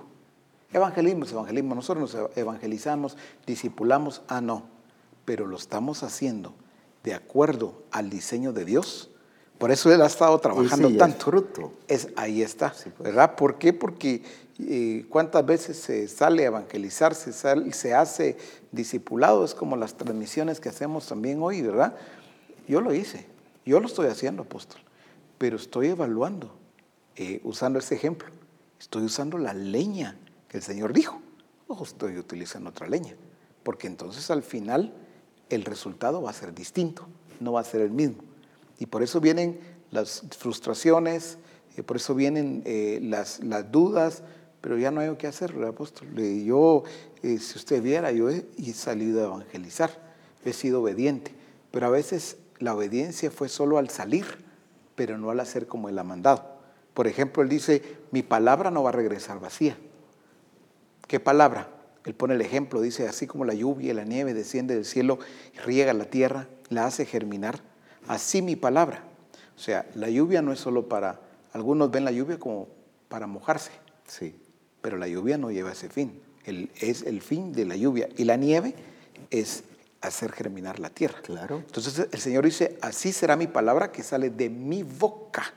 Evangelismo es evangelismo. Nosotros nos evangelizamos, discipulamos. Ah, no. Pero lo estamos haciendo de acuerdo al diseño de Dios por eso él ha estado trabajando tanto. fruto. Es, ahí está, pues. ¿verdad? ¿Por qué? Porque eh, cuántas veces se sale a evangelizar, se, se hace discipulado, es como las transmisiones que hacemos también hoy, ¿verdad? Yo lo hice, yo lo estoy haciendo, apóstol, pero estoy evaluando, eh, usando ese ejemplo, estoy usando la leña que el Señor dijo, o estoy utilizando otra leña, porque entonces al final el resultado va a ser distinto, no va a ser el mismo. Y por eso vienen las frustraciones, y por eso vienen eh, las, las, dudas, pero ya no hay qué hacer, apóstol. Yo, eh, si usted viera, yo he, salido a evangelizar, he sido obediente, pero a veces la obediencia fue solo al salir, pero no al hacer como él ha mandado. Por ejemplo, él dice, mi palabra no va a regresar vacía. ¿Qué palabra? Él pone el ejemplo, dice, así como la lluvia y la nieve desciende del cielo, riega la tierra, la hace germinar, así mi palabra. O sea, la lluvia no es solo para, algunos ven la lluvia como para mojarse, sí. pero la lluvia no lleva ese fin. es el fin de la lluvia. Y la nieve es hacer germinar la tierra. Claro. Entonces el Señor dice, así será mi palabra que sale de mi boca.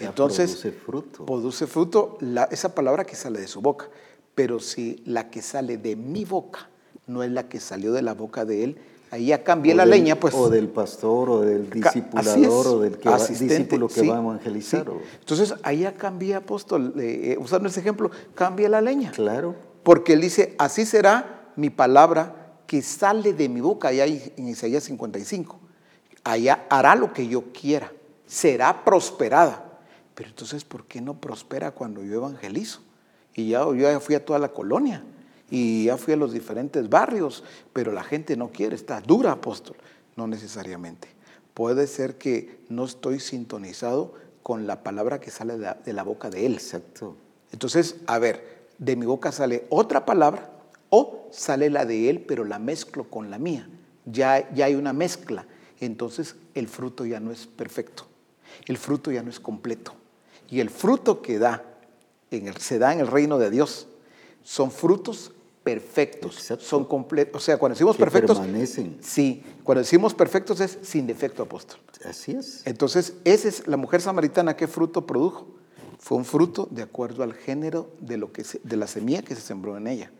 Entonces, produce fruto. Produce fruto esa palabra que sale de su boca. Pero si la que sale de mi boca no es la que salió de la boca de Él, Ahí ya cambié la leña, pues. O del pastor, o del discipulador, o del que discípulo que va a evangelizar. Entonces, ahí ya cambié, apóstol, eh, usando ese ejemplo, cambia la leña. Claro. Porque él dice, así será mi palabra que sale de mi boca, allá en Isaías 55, allá hará lo que yo quiera, será prosperada. Pero entonces, ¿por qué no prospera cuando yo evangelizo? Y ya, yo ya fui a toda la colonia y ya fui a los diferentes barrios, pero la gente no quiere, está dura, apóstol. No necesariamente. Puede ser que no estoy sintonizado con la palabra que sale de la, boca de él. Exacto. Entonces, a ver, de mi boca sale otra palabra o sale la de él, pero la mezclo con la mía. Ya, ya hay una mezcla. Entonces, el fruto ya no es perfecto. El fruto ya no es completo. Y el fruto que da, en el, se da en el reino de Dios, son frutos perfectos, son completos. O sea, cuando decimos perfectos, permanecen. sí, cuando decimos perfectos es sin defecto, apóstol. Así es. Entonces, esa es la mujer samaritana, ¿qué fruto produjo? Fue un fruto de acuerdo al género de, lo que de la semilla que se sembró en ella.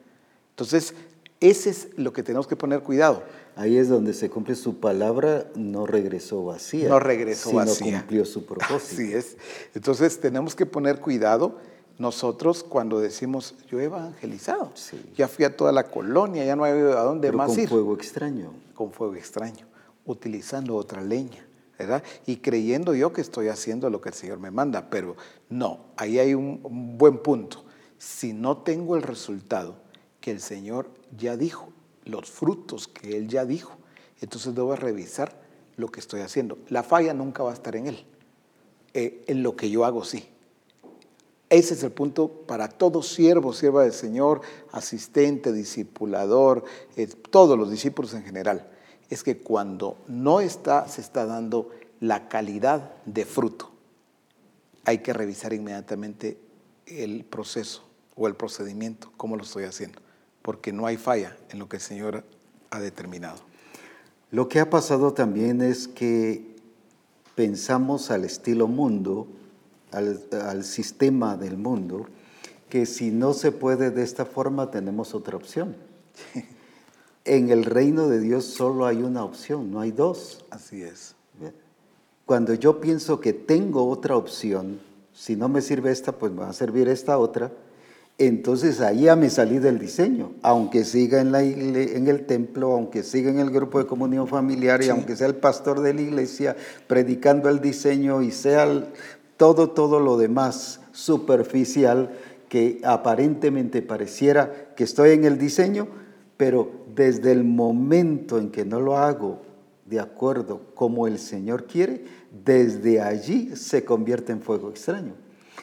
Entonces, ese es lo que tenemos que poner cuidado. Ahí es donde se cumple su palabra, no regresó vacía. No regresó sino vacía. cumplió su propósito. Así es. Entonces tenemos que poner cuidado nosotros cuando decimos, yo he evangelizado, Sí. ya fui a toda la colonia, ya no hay a dónde Pero más con ir. fuego extraño. Con fuego extraño, utilizando otra leña, ¿verdad? Y creyendo yo que estoy haciendo lo que el Señor me manda, pero no, ahí hay un, un buen punto. Si no tengo el resultado que el Señor ya dijo, los frutos que Él ya dijo, entonces debo revisar lo que estoy haciendo. La falla nunca va a estar en Él, Eh, en lo que yo hago sí. Ese es el punto para todo siervo, sierva del Señor, asistente, discipulador, eh, todos los discípulos en general. Es que cuando no está, se está dando la calidad de fruto, hay que revisar inmediatamente el proceso o el procedimiento, cómo lo estoy haciendo, porque no hay falla en lo que el Señor ha determinado. Lo que ha pasado también es que pensamos al estilo mundo, al, al sistema del mundo, que si no se puede de esta forma tenemos otra opción. En el reino de Dios solo hay una opción, no hay dos. Así es. Cuando yo pienso que tengo otra opción, si no me sirve esta, pues me va a servir esta otra, entonces ahí ya me salí del diseño, aunque siga en, la igle- en el templo, aunque siga en el grupo de comunión familiar y aunque sea el pastor de la iglesia predicando el diseño y sea el- todo, todo lo demás superficial que aparentemente pareciera que estoy en el diseño, pero desde el momento en que no lo hago de acuerdo como el Señor quiere, desde allí se convierte en fuego extraño.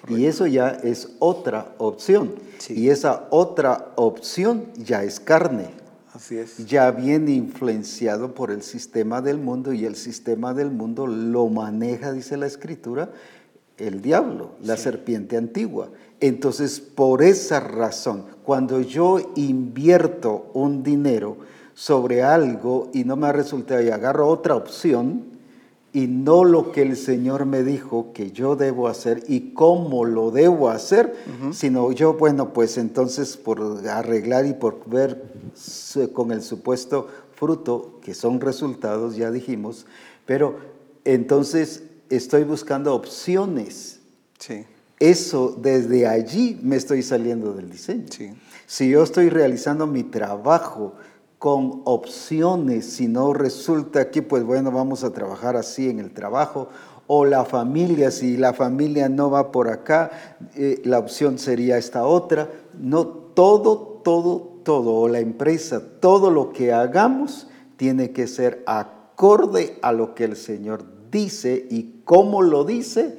Y eso ya es otra opción. Sí. Y esa otra opción ya es carne. Así es. Ya viene influenciado por el sistema del mundo y el sistema del mundo lo maneja, dice la escritura, el diablo, la serpiente antigua. Entonces, por esa razón, cuando yo invierto un dinero sobre algo y no me resulta y agarro otra opción y no lo que el Señor me dijo que yo debo hacer y cómo lo debo hacer, sino yo, bueno, pues entonces por arreglar y por ver con el supuesto fruto, que son resultados, ya dijimos, pero entonces estoy buscando opciones. Sí. Eso, desde allí me estoy saliendo del diseño. Sí. Si yo estoy realizando mi trabajo con opciones, si no resulta aquí, pues bueno, vamos a trabajar así en el trabajo, o la familia, si la familia no va por acá, eh, la opción sería esta otra. No, todo, todo, todo, o la empresa, todo lo que hagamos tiene que ser acorde a lo que el Señor dice y cómo lo dice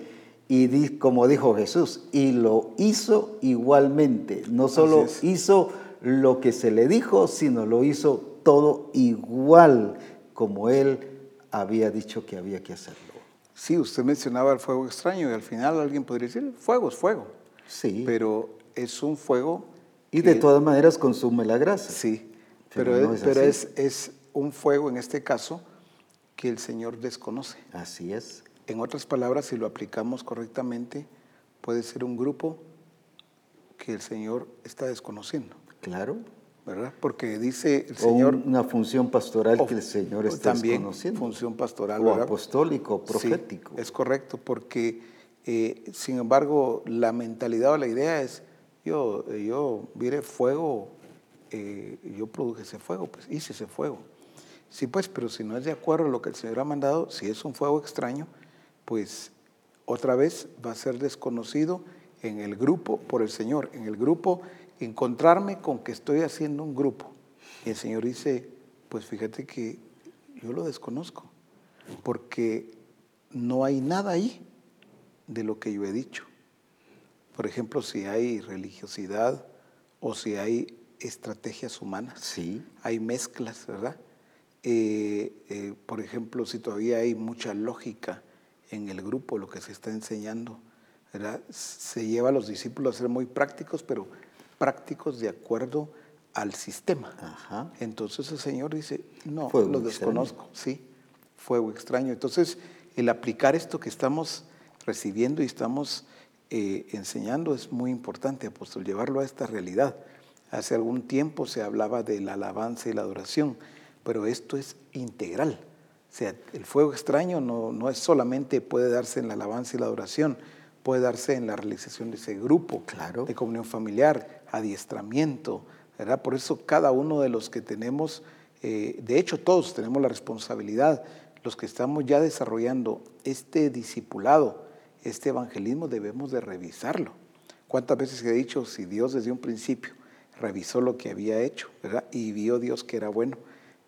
y como dijo Jesús, y lo hizo igualmente. No solo hizo lo que se le dijo, sino lo hizo todo igual como él había dicho que había que hacerlo. Sí, usted mencionaba el fuego extraño y al final alguien podría decir, fuego es fuego. Sí. Pero es un fuego... y que- de todas maneras consume la grasa. Sí, Pero pero, no es, es pero así. es, es un fuego en este caso que el Señor desconoce. Así es. En otras palabras, si lo aplicamos correctamente, puede ser un grupo que el Señor está desconociendo, Claro. ¿verdad? Porque dice el O Señor... una función pastoral o- que el Señor está también desconociendo. función pastoral, o ¿verdad? apostólico, Sí, profético. es correcto, porque eh, sin embargo la mentalidad o la idea es, yo, yo, mire, fuego eh, yo produje ese fuego, pues hice ese fuego. Sí, pues, pero si no es de acuerdo a lo que el Señor ha mandado, si es un fuego extraño, pues otra vez va a ser desconocido en el grupo por el Señor. En el grupo, encontrarme con que estoy haciendo un grupo. Y el Señor dice, pues fíjate que yo lo desconozco, porque no hay nada ahí de lo que yo he dicho. Por ejemplo, si hay religiosidad o si hay estrategias humanas. Sí. Hay mezclas, ¿verdad? Eh, eh, por ejemplo, si todavía hay mucha lógica en el grupo, lo que se está enseñando, ¿verdad? Se lleva a los discípulos a ser muy prácticos, pero prácticos de acuerdo al sistema. Ajá. Entonces el Señor dice, no, Fuego lo desconozco, sí, fuego extraño. Entonces, el aplicar esto que estamos recibiendo y estamos eh, enseñando es muy importante, apóstol, llevarlo a esta realidad. Hace algún tiempo se hablaba de la alabanza y la adoración, pero esto es integral. O sea, el fuego extraño no, no es solamente puede darse en la alabanza y la adoración, puede darse en la realización de ese grupo Claro. de comunión familiar, adiestramiento, ¿verdad? Por eso cada uno de los que tenemos, eh, de hecho todos tenemos la responsabilidad, los que estamos ya desarrollando este discipulado, este evangelismo, debemos de revisarlo. ¿Cuántas veces he dicho, si Dios desde un principio revisó lo que había hecho, ¿verdad? Y vio Dios que era bueno,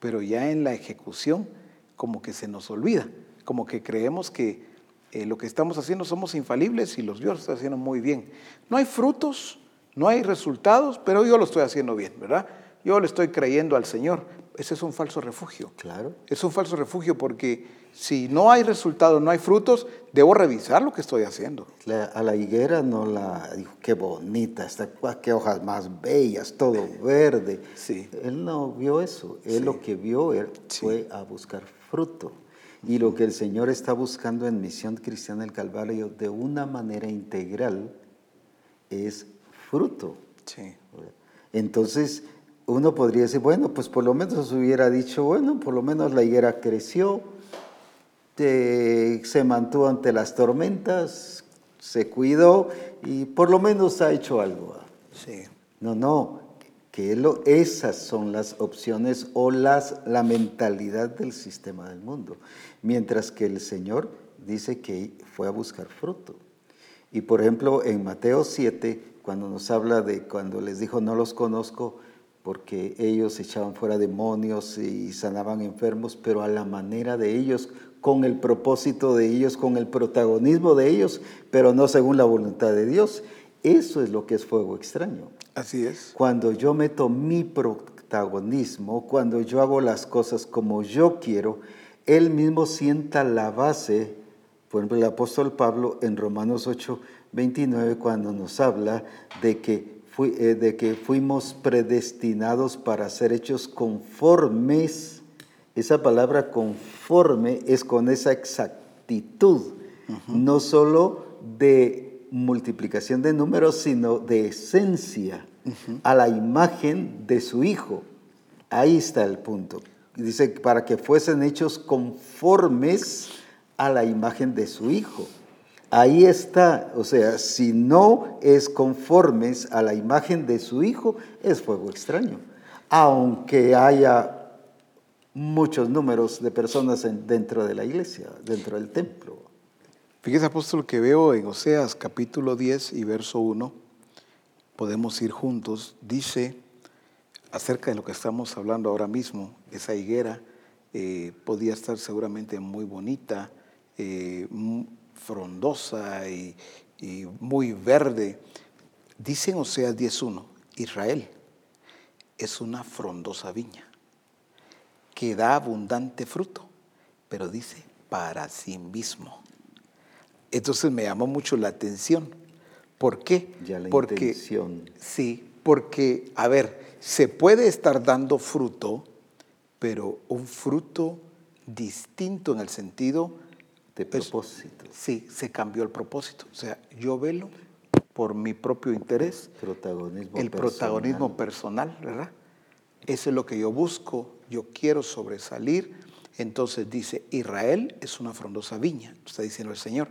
pero ya en la ejecución como que se nos olvida, como que creemos que eh, lo que estamos haciendo somos infalibles y los Dios lo están haciendo muy bien. No hay frutos, no hay resultados, pero yo lo estoy haciendo bien, ¿verdad? Yo le estoy creyendo al Señor. Ese es un falso refugio. Claro. Es un falso refugio porque si no hay resultados, no hay frutos, debo revisar lo que estoy haciendo. La- a la higuera no la dijo, qué bonita, está, guau, qué hojas más bellas, todo verde. Sí. Él no vio eso. Él Sí. lo que vio él Sí. fue a buscar fruto. Y lo que el Señor está buscando en Misión Cristiana del Calvario de una manera integral es fruto. Sí. Entonces, uno podría decir, bueno, pues por lo menos hubiera dicho, bueno, por lo menos la higuera creció, eh, se mantuvo ante las tormentas, se cuidó y por lo menos ha hecho algo. Sí. No, no, que lo- esas son las opciones o las, la mentalidad del sistema del mundo. Mientras que el Señor dice que fue a buscar fruto. Y por ejemplo, en Mateo 7, cuando nos habla de cuando les dijo, no los conozco, porque ellos echaban fuera demonios y sanaban enfermos, pero a la manera de ellos, con el propósito de ellos, con el protagonismo de ellos, pero no según la voluntad de Dios. Eso es lo que es fuego extraño. Así es. Cuando yo meto mi protagonismo, cuando yo hago las cosas como yo quiero, Él mismo sienta la base, por ejemplo, el apóstol Pablo en Romanos 8, 29, cuando nos habla de que, fui- eh, de que fuimos predestinados para ser hechos conformes, esa palabra conforme es con esa exactitud, no solo de multiplicación de números, sino de esencia, a la imagen de su Hijo. Ahí está el punto. Dice, para que fuesen hechos conformes a la imagen de su Hijo. Ahí está, o sea, si no es conformes a la imagen de su Hijo, es fuego extraño. Aunque haya muchos números de personas en- dentro de la iglesia, dentro del templo. Fíjese, apóstol, que veo en Oseas capítulo 10 y verso 1, podemos ir juntos, dice acerca de lo que estamos hablando ahora mismo, esa higuera eh, podía estar seguramente muy bonita, eh, frondosa y, y muy verde. Dice en Oseas 10.1, Israel es una frondosa viña que da abundante fruto, pero dice para sí mismo. Entonces me llamó mucho la atención. ¿Por qué? Ya la porque, intención. Sí, porque, a ver, se puede estar dando fruto, pero un fruto distinto en el sentido De propósito. sí, se cambió el propósito. O sea, yo velo por mi propio interés, Protagonismo el personal. protagonismo personal, ¿verdad? Eso es lo que yo busco, yo quiero sobresalir. Entonces dice, Israel es una frondosa viña, está diciendo el Señor,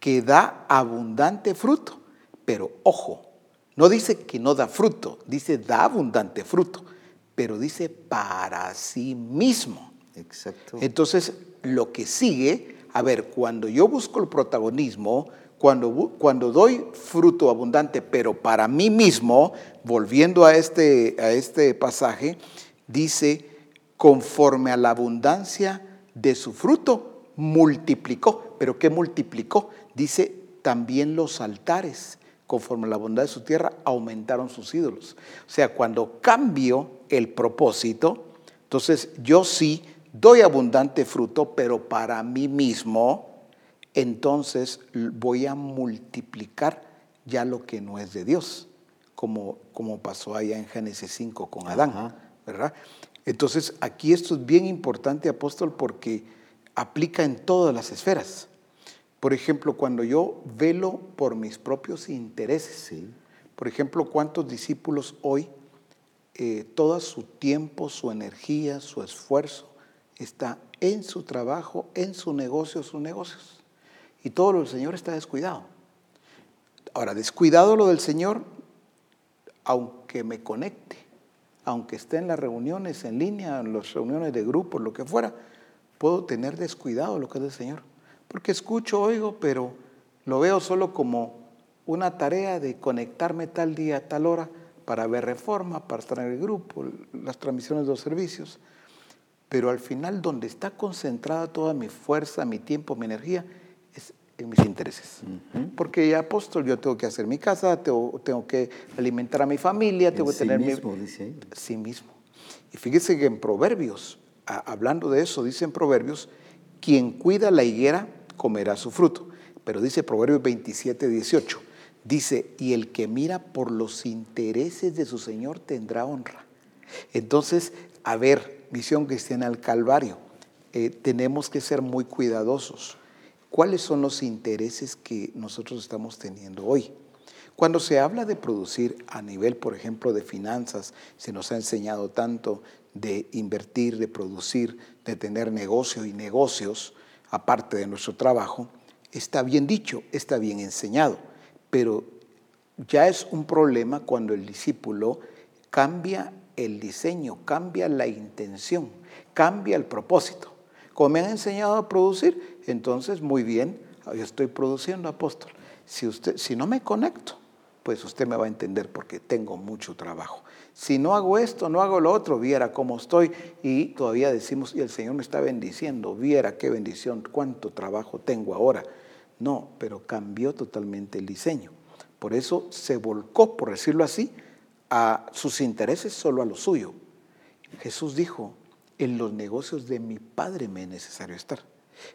que da abundante fruto, pero ojo, No dice que no da fruto, dice da abundante fruto, pero dice para sí mismo. Exacto. Entonces, lo que sigue, a ver, cuando yo busco el protagonismo, cuando, cuando doy fruto abundante, pero para mí mismo, volviendo a este, a este pasaje, dice, conforme a la abundancia de su fruto, multiplicó. ¿Pero qué multiplicó? Dice, también los altares, conforme a la bondad de su tierra, aumentaron sus ídolos. O sea, cuando cambio el propósito, entonces yo sí doy abundante fruto, pero para mí mismo, entonces voy a multiplicar ya lo que no es de Dios, como, como pasó allá en Génesis 5 con Adán, ¿verdad? Entonces aquí esto es bien importante, apóstol, porque aplica en todas las esferas. Por ejemplo, cuando yo velo por mis propios intereses, por ejemplo, ¿cuántos discípulos hoy, eh, todo su tiempo, su energía, su esfuerzo está en su trabajo, en su negocio, sus negocios? Y todo lo del Señor está descuidado. Ahora, descuidado lo del Señor, aunque me conecte, aunque esté en las reuniones en línea, en las reuniones de grupos, lo que fuera, puedo tener descuidado lo que es del Señor. Porque escucho, oigo, pero lo veo solo como una tarea de conectarme tal día, tal hora, para ver reforma, para estar en el grupo, las transmisiones de los servicios. Pero al final, donde está concentrada toda mi fuerza, mi tiempo, mi energía, es en mis intereses. Porque ya apóstol, yo tengo que hacer mi casa, tengo, tengo que alimentar a mi familia, tengo que tener mismo, Dice Sí mismo. Y fíjese que en Proverbios, hablando de eso, dice en Proverbios, quien cuida la higuera comerá su fruto. Pero dice Proverbios 27, 18, dice, y el que mira por los intereses de su Señor tendrá honra. Entonces, a ver, misión cristiana al Calvario, eh, tenemos que ser muy cuidadosos. ¿Cuáles son los intereses que nosotros estamos teniendo hoy? Cuando se habla de producir a nivel, por ejemplo, de finanzas, se nos ha enseñado tanto de invertir, de producir, de tener negocio y negocios, aparte de nuestro trabajo, está bien dicho, está bien enseñado, pero ya es un problema cuando el discípulo cambia el diseño, cambia la intención, cambia el propósito. Como me han enseñado a producir, entonces muy bien, yo estoy produciendo apóstol. Si, usted, si no me conecto, pues usted me va a entender porque tengo mucho trabajo. Si no hago esto, no hago lo otro, viera cómo estoy y todavía decimos, y el Señor me está bendiciendo, viera qué bendición, cuánto trabajo tengo ahora. No, pero cambió totalmente el diseño. Por eso se volcó, por decirlo así, a sus intereses solo a lo suyo. Jesús dijo, en los negocios de mi Padre me es necesario estar.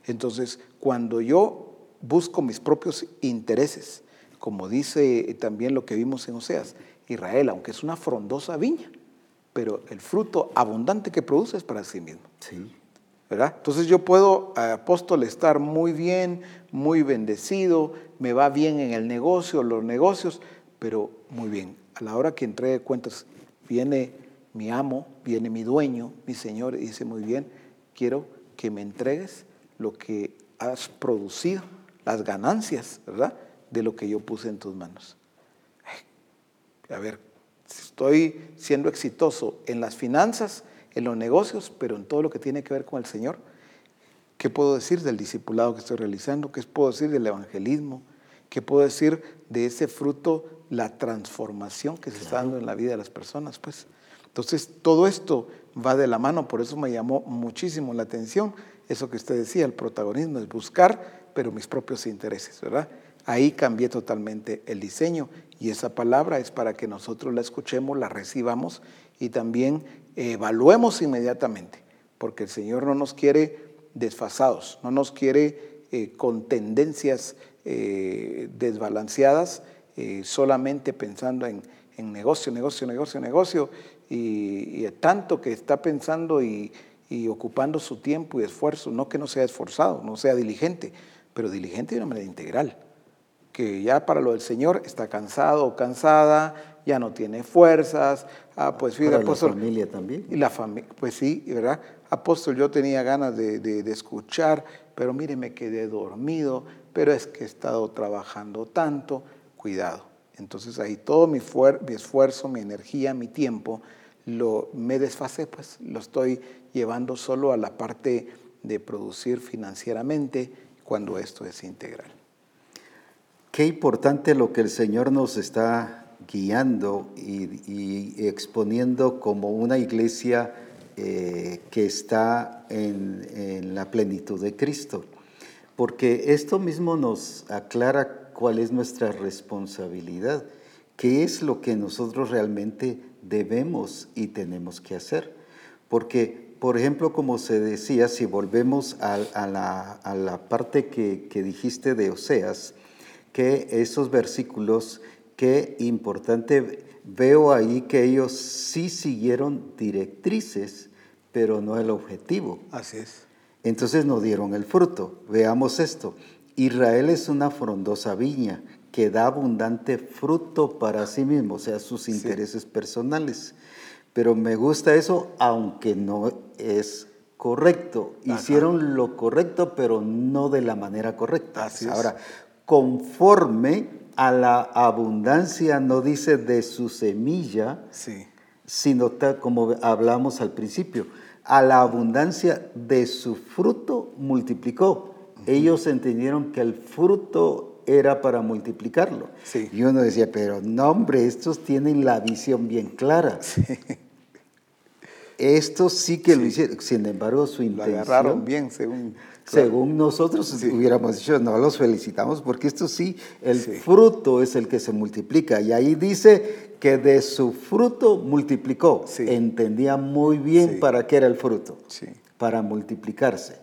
Entonces, cuando yo busco mis propios intereses, como dice también lo que vimos en Oseas, Israel, aunque es una frondosa viña, pero el fruto abundante que produce es para sí mismo. Sí. ¿verdad? Entonces yo puedo, apóstol, estar muy bien, muy bendecido, me va bien en el negocio, los negocios, pero muy bien. A la hora que entregue cuentas, viene mi amo, viene mi dueño, mi señor, y dice, muy bien, quiero que me entregues lo que has producido, las ganancias, ¿verdad? De lo que yo puse en tus manos a ver, estoy siendo exitoso en las finanzas, en los negocios, pero en todo lo que tiene que ver con el Señor, ¿qué puedo decir del discipulado que estoy realizando? ¿Qué puedo decir del evangelismo? ¿Qué puedo decir de ese fruto, la transformación que se está dando en la vida de las personas? Pues, entonces, todo esto va de la mano, por eso me llamó muchísimo la atención eso que usted decía, el protagonismo es buscar, pero mis propios intereses, ¿verdad? Ahí cambié totalmente el diseño y esa palabra es para que nosotros la escuchemos, la recibamos y también evaluemos inmediatamente, porque el Señor no nos quiere desfasados, no nos quiere eh, con tendencias eh, desbalanceadas, eh, solamente pensando en, negocio, negocio, negocio, negocio, y, tanto que está pensando y, y ocupando su tiempo y esfuerzo, no que no sea esforzado, no sea diligente, pero diligente de una manera integral que ya para lo del Señor está cansado o cansada, ya no tiene fuerzas. Ah, pues fíjate, apóstol. la familia también. Y la familia, pues sí, ¿verdad? Apóstol, yo tenía ganas de, de, escuchar, pero mire, me quedé dormido, pero es que he estado trabajando tanto. Cuidado, Entonces ahí todo mi, mi esfuerzo, mi energía, mi tiempo, lo, me desfasé, pues lo estoy llevando solo a la parte de producir financieramente cuando esto es integral. Qué importante lo que el Señor nos está guiando y, y exponiendo como una iglesia eh, que está en, en la plenitud de Cristo. Porque esto mismo nos aclara cuál es nuestra responsabilidad, qué es lo que nosotros realmente debemos y tenemos que hacer. Porque, por ejemplo, como se decía, si volvemos a, a la, a la parte que, que dijiste de Oseas, que esos versículos, qué importante, veo ahí que ellos sí siguieron directrices, pero no el objetivo. Así es. Entonces no dieron el fruto. Veamos esto. Israel es una frondosa viña que da abundante fruto para sí mismo, o sea, sus intereses personales. Pero me gusta eso, aunque no es correcto. Ajá. Hicieron lo correcto, pero no de la manera correcta. Así es. Ahora, conforme a la abundancia, no dice de su semilla, Sí. sino tal como hablamos al principio, a la abundancia de su fruto multiplicó. Ellos entendieron que el fruto era para multiplicarlo. Sí. Y uno decía, pero no, hombre, estos tienen la visión bien clara. Estos sí que lo hicieron. Sin embargo, su Lo intención... agarraron bien según... Según nosotros hubiéramos dicho, no los felicitamos porque esto sí, el Sí. fruto es el que se multiplica. Y ahí dice que de su fruto multiplicó. Sí. Entendía muy bien Sí. para qué era el fruto. Sí. Para multiplicarse.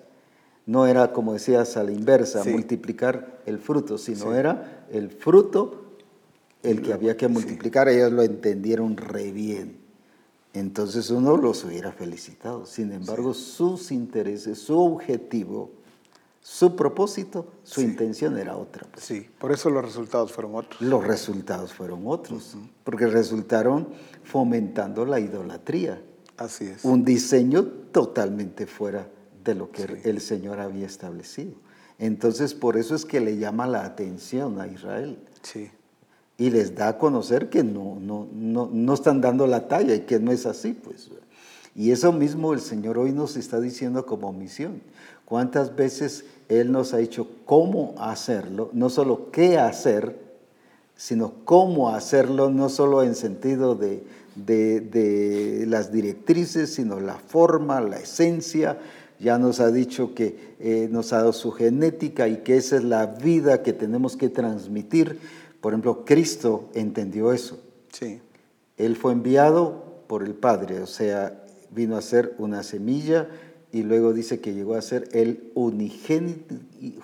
No era, como decías, a la inversa, Sí. multiplicar el fruto, sino Sí. era el fruto el que había que multiplicar. Ellos lo entendieron re bien. Entonces uno los hubiera felicitado. Sin embargo, sus intereses, su objetivo, su propósito, su Sí. intención era otra. pues. Sí, por eso los resultados fueron otros. Los resultados fueron otros, porque resultaron fomentando la idolatría. Así es. Un diseño totalmente fuera de lo que Sí. el Señor había establecido. Entonces, por eso es que le llama la atención a Israel Sí, y les da a conocer que no, no, no, no están dando la talla y que no es así, pues. Y eso mismo el Señor hoy nos está diciendo como misión. ¿Cuántas veces Él nos ha dicho cómo hacerlo? No solo qué hacer, sino cómo hacerlo, no solo en sentido de, de- de las directrices, sino la forma, la esencia. Ya nos ha dicho que eh, nos ha dado su genética y que esa es la vida que tenemos que transmitir. Por ejemplo, Cristo entendió eso. sí, Él fue enviado por el Padre, o sea, vino a ser una semilla y luego dice que llegó a ser el unigénito,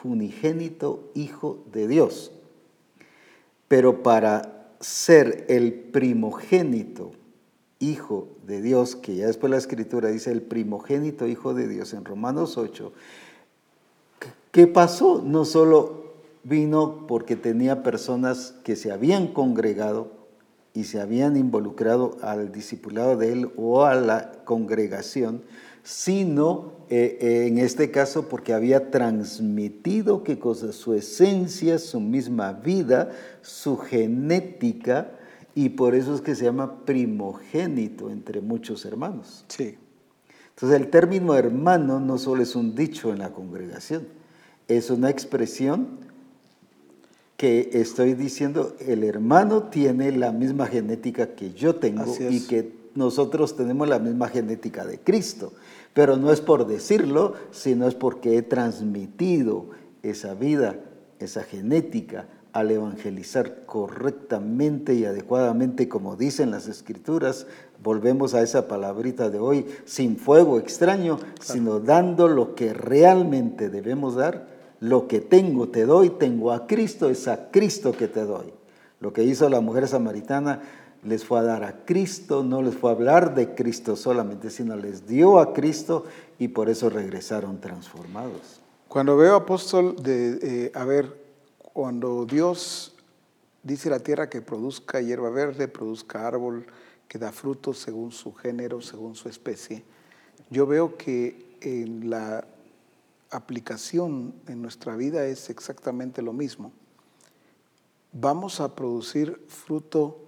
unigénito Hijo de Dios. Pero para ser el primogénito Hijo de Dios, que ya después la Escritura dice el primogénito Hijo de Dios en Romanos 8, ¿qué pasó? No solo vino porque tenía personas que se habían congregado y se habían involucrado al discipulado de él o a la congregación, sino eh, eh, en este caso porque había transmitido qué cosa, su esencia, su misma vida, su genética, y por eso es que se llama primogénito entre muchos hermanos. sí, Entonces el término hermano no solo es un dicho en la congregación, es una expresión que estoy diciendo, el hermano tiene la misma genética que yo tengo y que nosotros tenemos la misma genética de Cristo. Pero no es por decirlo, sino es porque he transmitido esa vida, esa genética al evangelizar correctamente y adecuadamente, como dicen las escrituras, volvemos a esa palabrita de hoy, sin fuego extraño, sino dando lo que realmente debemos dar. Lo que tengo te doy, tengo a Cristo, es a Cristo que te doy. Lo que hizo la mujer samaritana les fue a dar a Cristo, no les fue a hablar de Cristo solamente, sino les dio a Cristo y por eso regresaron transformados. Cuando veo apóstol de, eh, a ver, cuando Dios dice a la tierra que produzca hierba verde, produzca árbol, que da frutos según su género, según su especie, yo veo que en la aplicación en nuestra vida es exactamente lo mismo. vamos a producir fruto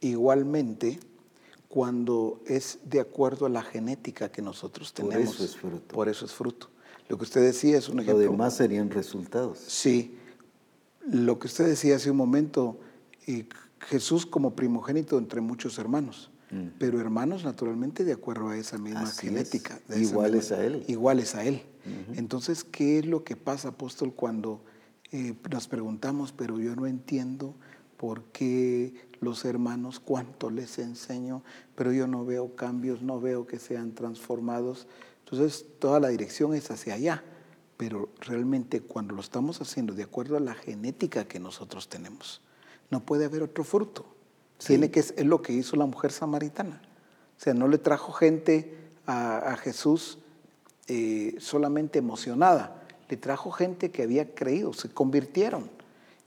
igualmente cuando es de acuerdo a la genética que nosotros Por tenemos. eso es fruto. Por eso es fruto. Lo que usted decía es un Lo ejemplo. demás serían resultados. Sí, lo que usted decía hace un momento, y Jesús como primogénito entre muchos hermanos, pero hermanos naturalmente de acuerdo a esa misma Mm. Así genética. Iguales a Él. Iguales a Él. Entonces, ¿qué es lo que pasa, apóstol, cuando eh, nos preguntamos, pero yo no entiendo por qué los hermanos, cuánto les enseño, pero yo no veo cambios, no veo que sean transformados? Entonces, toda la dirección es hacia allá pero realmente cuando lo estamos haciendo de acuerdo a la genética que nosotros tenemos, no puede haber otro fruto. Tiene que es lo que hizo la mujer samaritana. O sea, no le trajo gente a, a Jesús eh, solamente emocionada, le trajo gente que había creído, se convirtieron.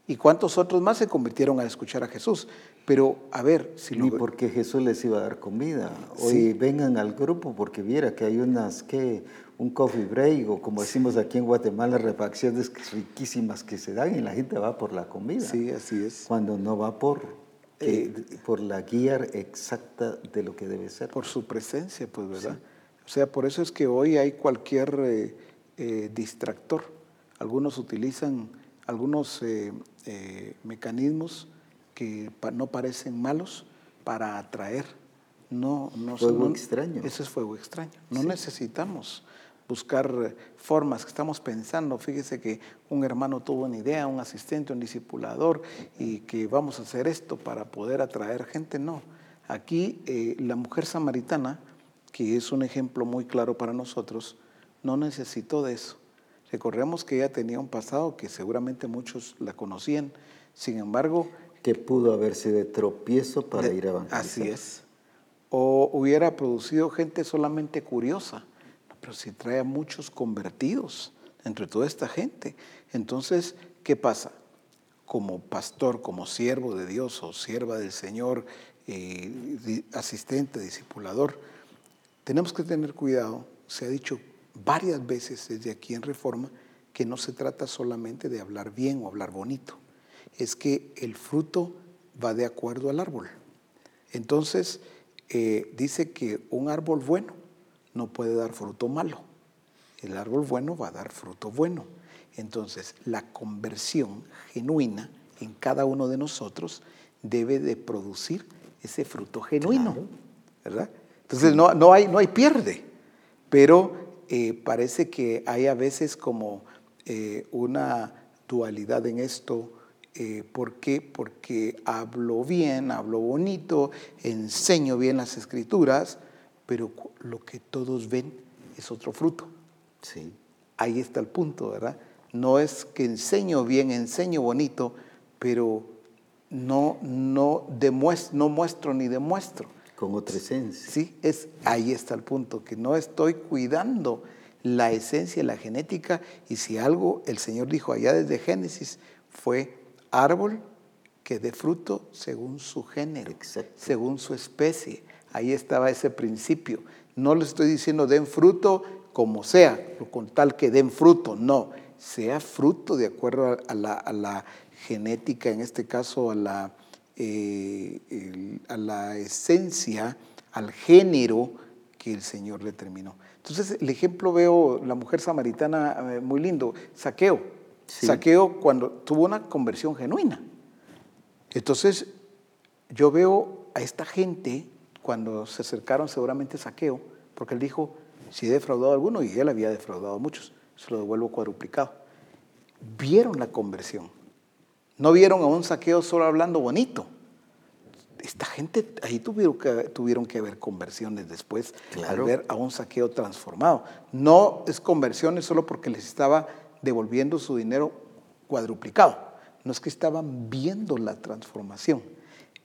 ¿Y cuántos otros más se convirtieron a escuchar a Jesús? Pero a ver, si Ni lo, porque Jesús les iba a dar comida. Hoy Sí. vengan al grupo porque viera que hay unas, que un coffee break o como decimos aquí en Guatemala, refacciones riquísimas que se dan y la gente va por la comida. Sí, así es. Cuando no va por, Eh, que- por la guía exacta de lo que debe ser. Por su presencia, pues, ¿verdad? O sea, por eso es que hoy hay cualquier eh, eh, distractor. Algunos utilizan algunos eh, eh, mecanismos que pa- no parecen malos para atraer. No, no Fuego no- extraño. Eso es fuego extraño. No necesitamos buscar formas que estamos pensando. Fíjese que un hermano tuvo una idea, un asistente, un discipulador, y que vamos a hacer esto para poder atraer gente. No. Aquí eh, la mujer samaritana, que es un ejemplo muy claro para nosotros, no necesitó de eso. Recordemos que ella tenía un pasado que seguramente muchos la conocían. Sin embargo, Que pudo haberse de tropiezo para de- ir a evangelizar. Así es. O hubiera producido gente solamente curiosa, pero si trae a muchos convertidos entre toda esta gente. Entonces, ¿qué pasa? Como pastor, como siervo de Dios o sierva del Señor, eh, asistente, discipulador, tenemos que tener cuidado. Se ha dicho varias veces desde aquí en Reforma que no se trata solamente de hablar bien o hablar bonito, es que el fruto va de acuerdo al árbol. Entonces, eh, dice que un árbol bueno no puede dar fruto malo. El árbol bueno va a dar fruto bueno. Entonces, la conversión genuina en cada uno de nosotros debe de producir ese fruto genuino, ¿verdad? Entonces, no, no, hay, no hay pierde, pero eh, parece que hay a veces como eh, una dualidad en esto. Eh, ¿Por qué? Porque hablo bien, hablo bonito, enseño bien las escrituras, pero lo que todos ven es otro fruto. Sí. Ahí está el punto, ¿verdad? No es que enseño bien, enseño bonito, pero no, no, demues- no muestro ni demuestro. Con otra esencia. Sí, es, ahí está el punto, que no estoy cuidando la esencia, la genética, y si algo el Señor dijo allá desde Génesis fue árbol que dé fruto según su género, Exacto. según su especie. Ahí estaba ese principio. No le estoy diciendo den fruto como sea, con tal que den fruto, no, sea fruto de acuerdo a, la, a la genética, en este caso a la, eh, el- a la esencia, al género que el Señor determinó. Entonces, el ejemplo veo la mujer samaritana eh, muy lindo, saqueo. Sí. Saqueo cuando tuvo una conversión genuina. Entonces, yo veo a esta gente, cuando se acercaron seguramente Saqueo, porque él dijo, si he defraudado a alguno, y él había defraudado a muchos, se lo devuelvo cuadruplicado. Vieron la conversión. No vieron a un saqueo solo hablando bonito. Esta gente, ahí tuvieron que, tuvieron que haber conversiones después al ver a un saqueo transformado. No es conversiones solo porque les estaba devolviendo su dinero cuadruplicado. No es que estaban viendo la transformación.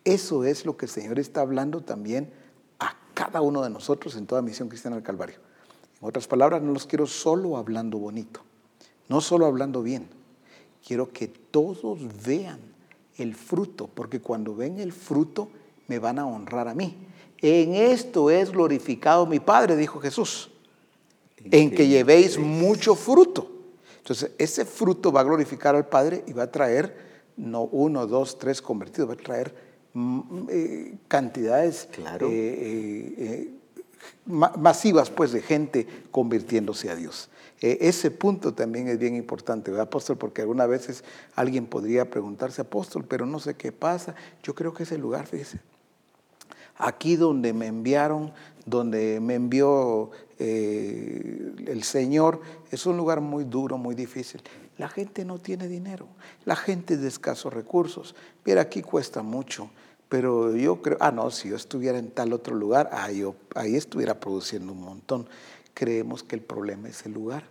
Eso es lo que el Señor está hablando también a cada uno de nosotros en toda misión cristiana del Calvario. En otras palabras, no los quiero solo hablando bonito, no solo hablando bien. Quiero que todos vean el fruto, porque cuando ven el fruto me van a honrar a mí. En esto es glorificado mi Padre, dijo Jesús, en que llevéis mucho fruto. Entonces, ese fruto va a glorificar al Padre y va a traer no uno, dos, tres convertidos, va a traer eh, cantidades Claro. eh, eh, ma- masivas pues de gente convirtiéndose a Dios. Ese punto también es bien importante, ¿verdad, apóstol? Porque algunas veces alguien podría preguntarse, apóstol, pero no sé qué pasa. Yo creo que ese lugar, fíjese, aquí donde me enviaron, donde me envió eh, el Señor, es un lugar muy duro, muy difícil. La gente no tiene dinero, la gente es de escasos recursos. Mira, aquí cuesta mucho, pero yo creo, ah, no, si yo estuviera en tal otro lugar, ah, yo, ahí estuviera produciendo un montón. Creemos que el problema es el lugar,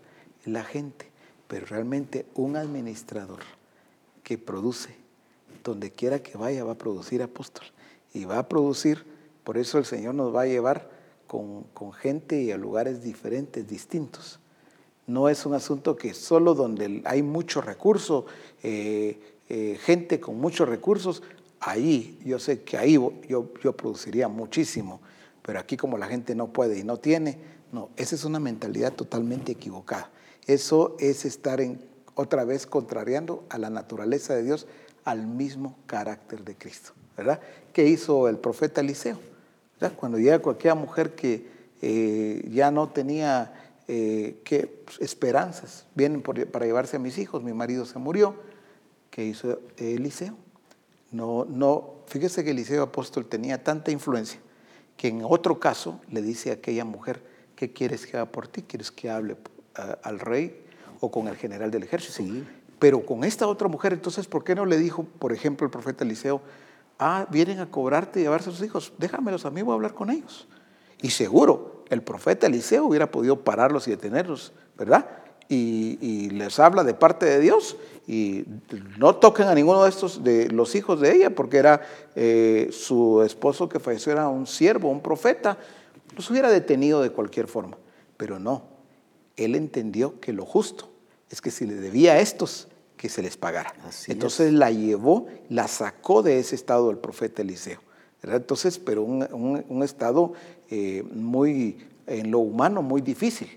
la gente, pero realmente un administrador que produce, donde quiera que vaya, va a producir apóstol. Y va a producir, por eso el Señor nos va a llevar con, con gente y a lugares diferentes, distintos. No es un asunto que solo donde hay mucho recurso, eh, eh, gente con muchos recursos, ahí, yo sé que ahí yo, yo produciría muchísimo, pero aquí como la gente no puede y no tiene, no, esa es una mentalidad totalmente equivocada. Eso es estar en, otra vez contrariando a la naturaleza de Dios, al mismo carácter de Cristo, ¿verdad? ¿Qué hizo el profeta Eliseo? Cuando llega cualquier mujer que eh, ya no tenía eh, que, esperanzas, vienen para llevarse a mis hijos, mi marido se murió, ¿qué hizo Eliseo? No, no, fíjese que Eliseo apóstol tenía tanta influencia que en otro caso le dice a aquella mujer, ¿qué quieres que haga por ti? ¿Quieres que hable a- al rey o con el general del ejército? Sí. Pero con esta otra mujer, entonces, ¿por qué no le dijo, por ejemplo, el profeta Eliseo, ah, vienen a cobrarte y llevarse a sus hijos, déjamelos a mí, voy a hablar con ellos? Y seguro, el profeta Eliseo hubiera podido pararlos y detenerlos, ¿verdad? Y, y les habla de parte de Dios y no toquen a ninguno de estos, de los hijos de ella, porque era eh, su esposo que falleció, era un siervo, un profeta, los hubiera detenido de cualquier forma. Pero no, él entendió que lo justo es que si le debía a estos, que se les pagara. Así Entonces la llevó, la sacó de ese estado del profeta Eliseo. ¿verdad? Entonces, pero un, un- un estado eh, muy, en lo humano, muy difícil.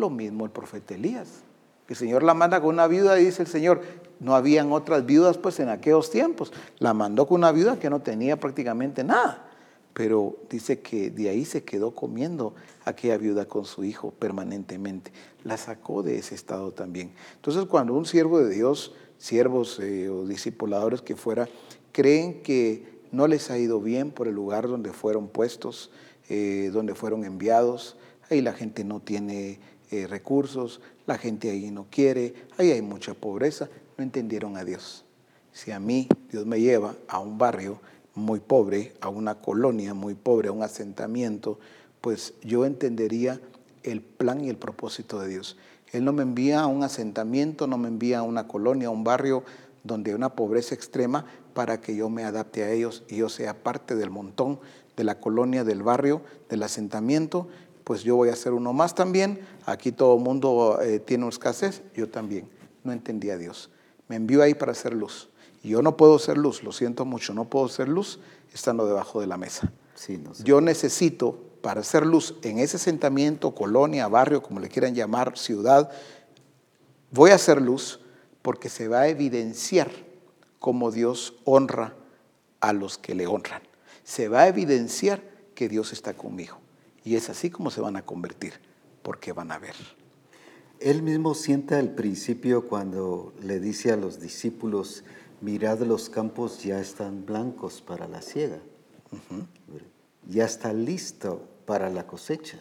Lo mismo el profeta Elías. El Señor la manda con una viuda y dice el Señor, no habían otras viudas pues en aquellos tiempos. La mandó con una viuda que no tenía prácticamente nada. Pero dice que de ahí se quedó comiendo aquella viuda con su hijo permanentemente. La sacó de ese estado también. Entonces, cuando un siervo de Dios, siervos eh, o discipuladores que fuera, creen que no les ha ido bien por el lugar donde fueron puestos, eh, donde fueron enviados, ahí la gente no tiene eh, recursos, la gente ahí no quiere, ahí hay mucha pobreza, no entendieron a Dios. Si a mí Dios me lleva a un barrio muy pobre, a una colonia muy pobre, a un asentamiento, pues yo entendería el plan y el propósito de Dios. Él no me envía a un asentamiento, no me envía a una colonia, a un barrio donde hay una pobreza extrema para que yo me adapte a ellos y yo sea parte del montón, de la colonia, del barrio, del asentamiento, pues yo voy a ser uno más también. Aquí todo el mundo eh, tiene escasez, yo también. No entendía a Dios. Me envió ahí para hacer luz. Y yo no puedo ser luz, lo siento mucho, no puedo ser luz estando debajo de la mesa. Sí, no sé. Yo necesito, para hacer luz en ese asentamiento, colonia, barrio, como le quieran llamar, ciudad, voy a hacer luz porque se va a evidenciar cómo Dios honra a los que le honran. Se va a evidenciar que Dios está conmigo. Y es así como se van a convertir, porque van a ver. Él mismo sienta al principio cuando le dice a los discípulos, mirad los campos ya están blancos para la siega, ya está listo para la cosecha.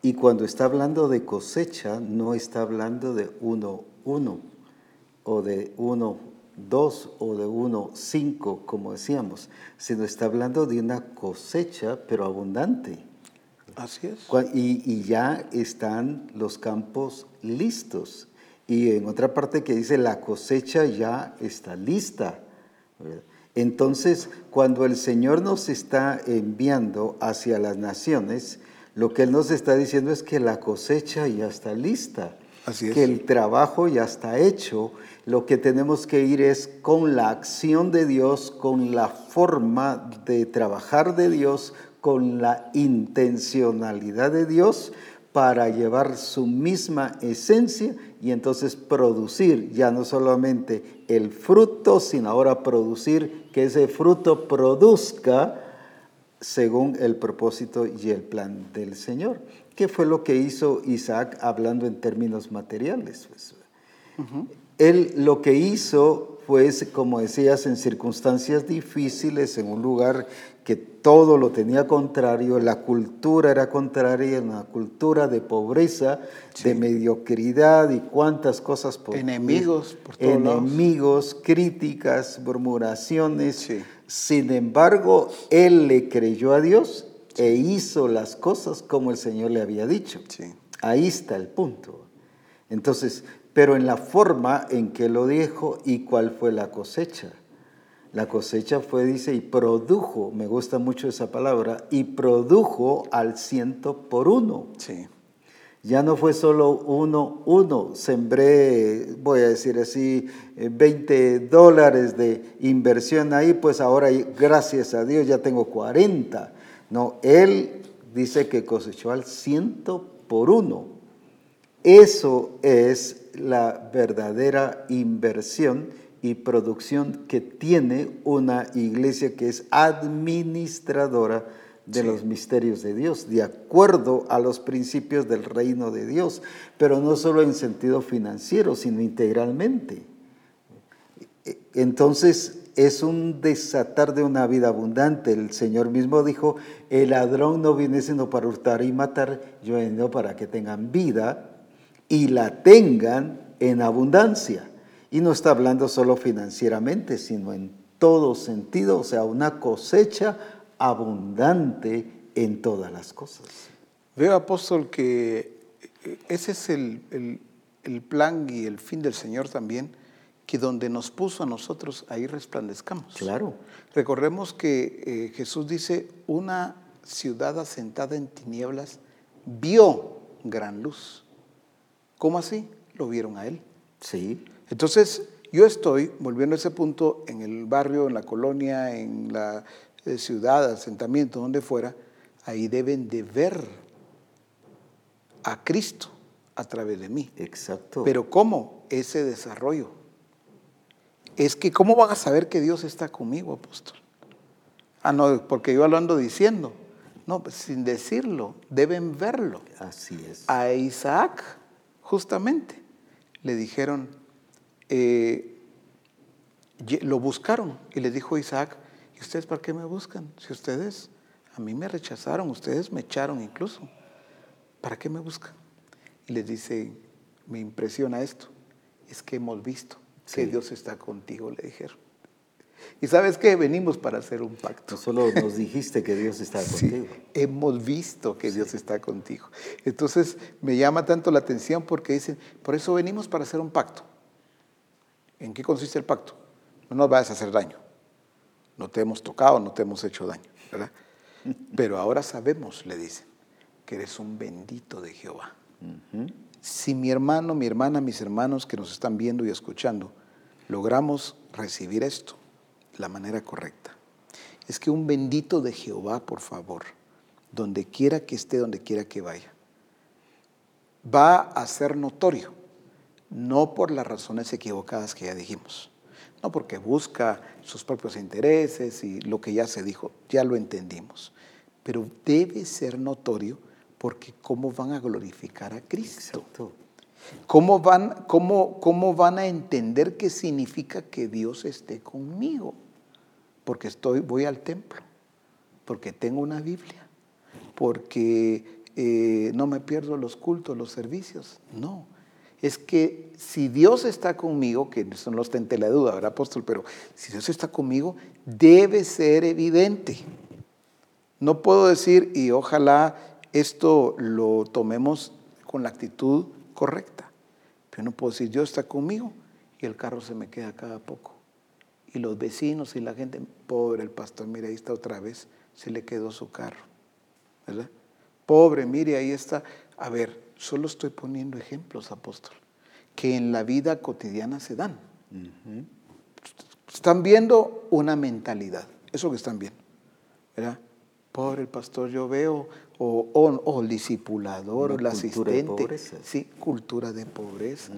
Y cuando está hablando de cosecha, no está hablando de uno, uno, o de uno, dos, o de uno, cinco, como decíamos, sino está hablando de una cosecha, pero abundante. Así es. Y, y ya están los campos listos. Y en otra parte que dice, la cosecha ya está lista. Entonces, cuando el Señor nos está enviando hacia las naciones, lo que Él nos está diciendo es que la cosecha ya está lista. Así es. Que el trabajo ya está hecho. Lo que tenemos que ir es con la acción de Dios, con la forma de trabajar de Dios, con la intencionalidad de Dios para llevar su misma esencia y entonces producir ya no solamente el fruto, sino ahora producir que ese fruto produzca según el propósito y el plan del Señor. ¿Qué fue lo que hizo Isaac hablando en términos materiales? Pues, él lo que hizo fue, como decías, en circunstancias difíciles, en un lugar que todo lo tenía contrario, la cultura era contraria, una cultura de pobreza, de mediocridad y cuántas cosas por enemigos, por todos enemigos, críticas, murmuraciones. Sin embargo, él le creyó a Dios e hizo las cosas como el Señor le había dicho. Ahí está el punto. Entonces, pero en la forma en que lo dijo y cuál fue la cosecha. La cosecha fue, dice, y produjo, me gusta mucho esa palabra, y produjo al ciento por uno. Sí. Ya no fue solo uno, uno. Sembré, voy a decir así, 20 eh, dólares de inversión ahí, pues ahora, gracias a Dios, ya tengo 40. No, él dice que cosechó al ciento por uno. Eso es la verdadera inversión y producción que tiene una iglesia que es administradora de los misterios de Dios, de acuerdo a los principios del reino de Dios, pero no solo en sentido financiero, sino integralmente. Entonces es un desatar de una vida abundante. El Señor mismo dijo, el ladrón no viene sino para hurtar y matar, yo he venido para que tengan vida y la tengan en abundancia. Y no está hablando solo financieramente, sino en todo sentido, o sea, una cosecha abundante en todas las cosas. Veo, apóstol, que ese es el, plan y el fin del Señor también, que donde nos puso a nosotros, ahí resplandezcamos. Claro. Recordemos que eh, Jesús dice, una ciudad asentada en tinieblas vio gran luz. ¿Cómo así? Lo vieron a Él. Sí. Entonces, yo estoy, volviendo a ese punto, en el barrio, en la colonia, en la eh, ciudad, asentamiento, donde fuera, ahí deben de ver a Cristo a través de mí. Exacto. Pero ¿cómo? Ese desarrollo. Es que ¿cómo van a saber que Dios está conmigo, apóstol? Ah, no, porque yo lo ando diciendo. No, pues sin decirlo, deben verlo. Así es. A Isaac, justamente, le dijeron, eh, lo buscaron y le dijo Isaac, ¿y ustedes para qué me buscan? Si ustedes a mí me rechazaron, ustedes me echaron incluso, ¿para qué me buscan? Y les dice, me impresiona esto, es que hemos visto que Dios está contigo, le dijeron. Y sabes qué, venimos para hacer un pacto. No solo nos dijiste que Dios está contigo. hemos visto que Dios está contigo. Entonces me llama tanto la atención porque dicen, por eso venimos para hacer un pacto. ¿En qué consiste el pacto? No nos vayas a hacer daño. No te hemos tocado, no te hemos hecho daño, ¿verdad? Pero ahora sabemos, le dicen, que eres un bendito de Jehová. Si mi hermano, mi hermana, mis hermanos que nos están viendo y escuchando, logramos recibir esto de la manera correcta, es que un bendito de Jehová, por favor, donde quiera que esté, donde quiera que vaya, va a ser notorio no por las razones equivocadas que ya dijimos, no porque busca sus propios intereses y lo que ya se dijo, ya lo entendimos, pero debe ser notorio porque cómo van a glorificar a Cristo. ¿Cómo van, cómo, ¿Cómo van a entender qué significa que Dios esté conmigo? Porque estoy, voy al templo, porque tengo una Biblia, porque eh, no me pierdo los cultos, los servicios. No, es que si Dios está conmigo, que eso no está en la duda, ¿verdad, apóstol? Pero si Dios está conmigo, debe ser evidente. No puedo decir, y ojalá esto lo tomemos con la actitud correcta, pero no puedo decir, Dios está conmigo y el carro se me queda cada poco. Y los vecinos y la gente, pobre el pastor, mire, ahí está otra vez, se le quedó su carro, ¿verdad? Pobre, mire, ahí está. A ver, Solo estoy poniendo ejemplos, apóstol, que en la vida cotidiana se dan. Están viendo una mentalidad, eso que están viendo. ¿verdad? Pobre el pastor, yo veo o, o, o el discipulador, Una el de asistente. pobreza. Sí, cultura de pobreza.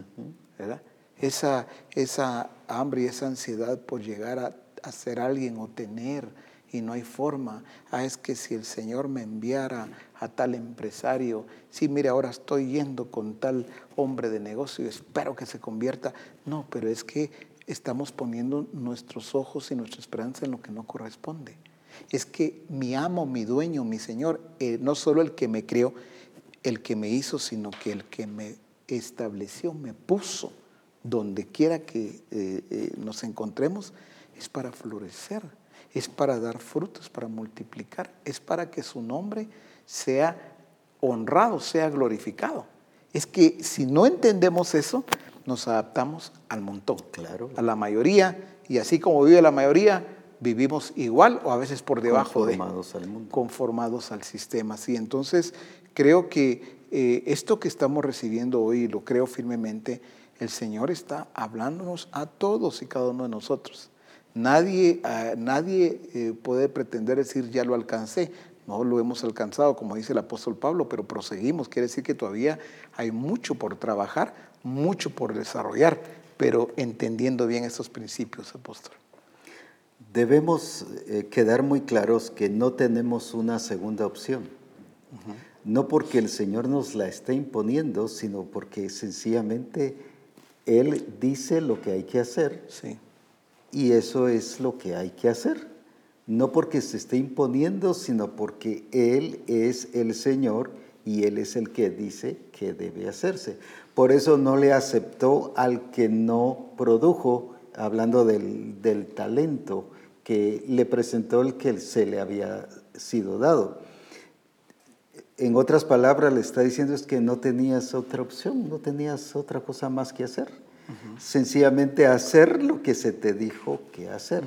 ¿verdad? Esa, esa hambre y esa ansiedad por llegar a, a ser alguien o tener y no hay forma. Ah, es que si el Señor me enviara a tal empresario, sí, mire, ahora estoy yendo con tal hombre de negocio espero que se convierta. No, pero es que estamos poniendo nuestros ojos y nuestra esperanza en lo que no corresponde. Es que mi amo, mi dueño, mi Señor, eh, no solo el que me crió, el que me hizo, sino que el que me estableció, me puso donde quiera que eh, eh, nos encontremos, es para florecer, es para dar frutos, para multiplicar, es para que su nombre sea honrado, sea glorificado. Es que si no entendemos eso, nos adaptamos al montón, Claro. a la mayoría, y así como vive la mayoría, vivimos igual o a veces por debajo de Conformados al mundo. conformados al sistema. Sí, entonces creo que eh, esto que estamos recibiendo hoy, lo creo firmemente, el Señor está hablándonos a todos y cada uno de nosotros. Nadie, ah, nadie eh, puede pretender decir ya lo alcancé. No lo hemos alcanzado, como dice el apóstol Pablo, pero proseguimos. Quiere decir que todavía hay mucho por trabajar, mucho por desarrollar, pero entendiendo bien estos principios, apóstol. Debemos eh, quedar muy claros que no tenemos una segunda opción. No porque el Señor nos la esté imponiendo, sino porque sencillamente Él dice lo que hay que hacer Sí. y eso es lo que hay que hacer. No porque se esté imponiendo, sino porque Él es el Señor y Él es el que dice que debe hacerse. Por eso no le aceptó al que no produjo, hablando del, del talento que le presentó el que se le había sido dado. En otras palabras, le está diciendo es que no tenías otra opción, no tenías otra cosa más que hacer. Sencillamente hacer lo que se te dijo que hacer.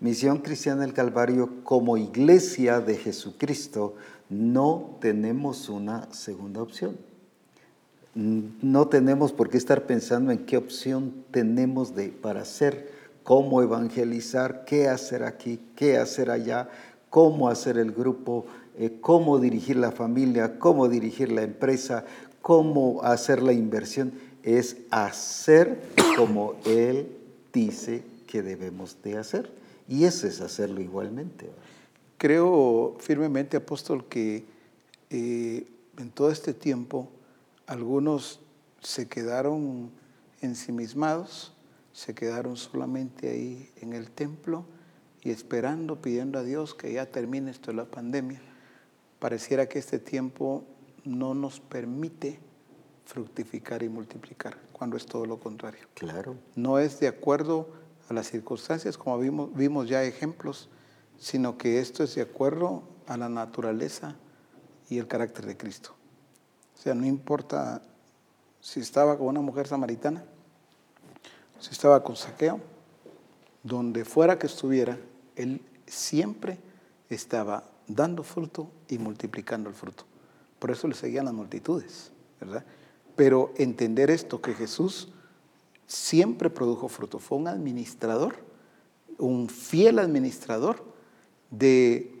Misión Cristiana del Calvario, como iglesia de Jesucristo, no tenemos una segunda opción. No tenemos por qué estar pensando en qué opción tenemos de, para hacer, cómo evangelizar, qué hacer aquí, qué hacer allá, cómo hacer el grupo, eh, cómo dirigir la familia, cómo dirigir la empresa, cómo hacer la inversión. Es hacer como Él dice que debemos de hacer. Y eso es hacerlo igualmente. Creo firmemente, apóstol, que eh, en todo este tiempo algunos se quedaron ensimismados, se quedaron solamente ahí en el templo y esperando, pidiendo a Dios que ya termine esto de la pandemia. Pareciera que este tiempo no nos permite fructificar y multiplicar, cuando es todo lo contrario. Claro. No es de acuerdo a las circunstancias, como vimos, vimos ya ejemplos, sino que esto es de acuerdo a la naturaleza y el carácter de Cristo. O sea, no importa si estaba con una mujer samaritana, si estaba con saqueo, donde fuera que estuviera, él siempre estaba dando fruto y multiplicando el fruto. Por eso le seguían las multitudes, ¿verdad? Pero entender esto, que Jesús siempre produjo fruto, fue un administrador, un fiel administrador de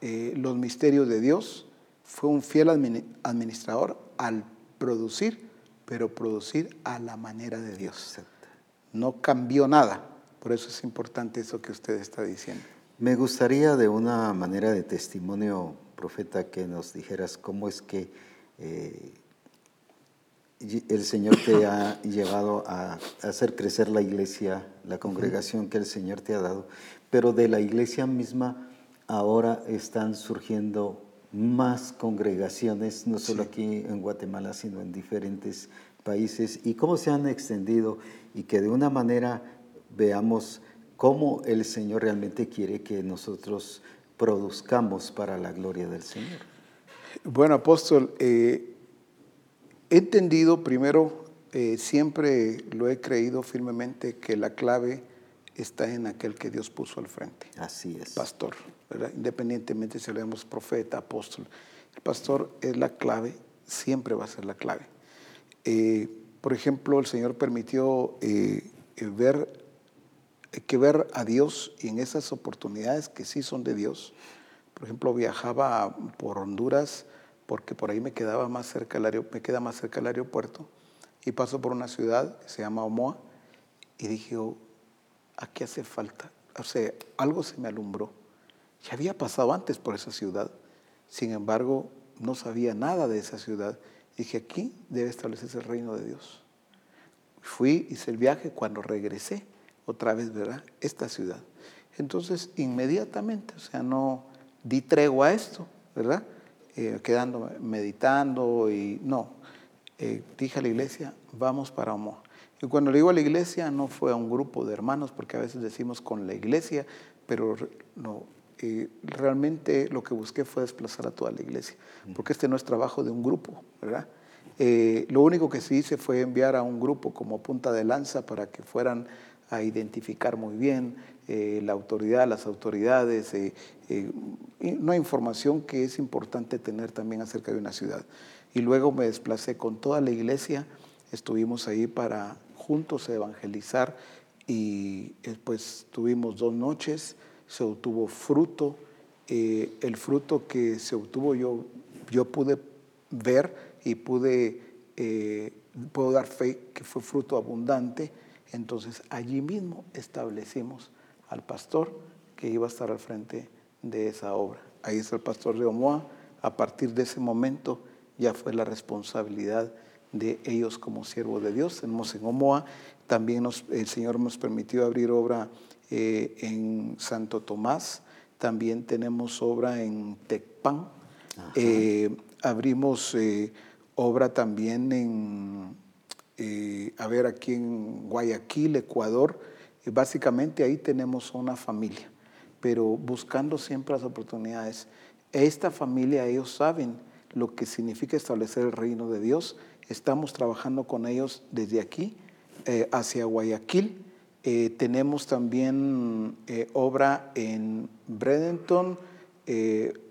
eh, los misterios de Dios, fue un fiel admini- administrador al producir, pero producir a la manera de Dios. No cambió nada. Por eso es importante eso que usted está diciendo. Me gustaría de una manera de testimonio, profeta, que nos dijeras cómo es que eh, el Señor te ha llevado a hacer crecer la iglesia, la congregación que el Señor te ha dado, pero de la iglesia misma ahora están surgiendo más congregaciones, no solo aquí en Guatemala, sino en diferentes países, y cómo se han extendido y que de una manera veamos cómo el Señor realmente quiere que nosotros produzcamos para la gloria del Señor. Bueno, apóstol, eh, he entendido primero, eh, siempre lo he creído firmemente, que la clave está en aquel que Dios puso al frente. Así es. pastor, ¿verdad? independientemente si leemos profeta, apóstol. El pastor es la clave, siempre va a ser la clave. Eh, por ejemplo, el Señor permitió eh, eh, ver que ver a Dios y en esas oportunidades que sí son de Dios. Por ejemplo, viajaba por Honduras porque por ahí me quedaba más cerca el me queda más cerca el aeropuerto y paso por una ciudad que se llama Omoa y dije, oh, aquí hace falta. O sea, algo se me alumbró. Ya había pasado antes por esa ciudad, sin embargo, no sabía nada de esa ciudad. Dije, aquí debe establecerse el reino de Dios. Fui, hice el viaje, cuando regresé, otra vez, ¿verdad? Esta ciudad. Entonces, inmediatamente, o sea, no di tregua a esto, ¿verdad? Eh, quedando meditando y no. Eh, dije a la iglesia, vamos para Omoa. Y cuando le digo a la iglesia, no fue a un grupo de hermanos, porque a veces decimos con la iglesia, pero no, eh, realmente lo que busqué fue desplazar a toda la iglesia, porque este no es trabajo de un grupo, ¿verdad? lo único que sí hice fue enviar a un grupo como punta de lanza para que fueran a identificar muy bien eh, la autoridad, las autoridades, eh, eh, una información que es importante tener también acerca de una ciudad. Y luego me desplacé con toda la iglesia, estuvimos ahí para juntos evangelizar y después tuvimos dos noches, se obtuvo fruto, el fruto que se obtuvo yo, yo pude ver y pude, puedo dar fe que fue fruto abundante entonces allí mismo establecimos al pastor que iba a estar al frente de esa obra. Ahí está el pastor de Omoa. A partir de ese momento ya fue la responsabilidad de ellos como siervos de Dios. Tenemos en Omoa, también el Señor nos permitió abrir obra eh, en Santo Tomás, también tenemos obra en Tecpan, eh, abrimos eh, obra también en a ver, aquí en Guayaquil, Ecuador, básicamente ahí tenemos una familia, pero buscando siempre las oportunidades. Esta familia, ellos saben lo que significa establecer el reino de Dios. Estamos trabajando con ellos desde aquí eh, hacia Guayaquil. tenemos también obra en Bradenton,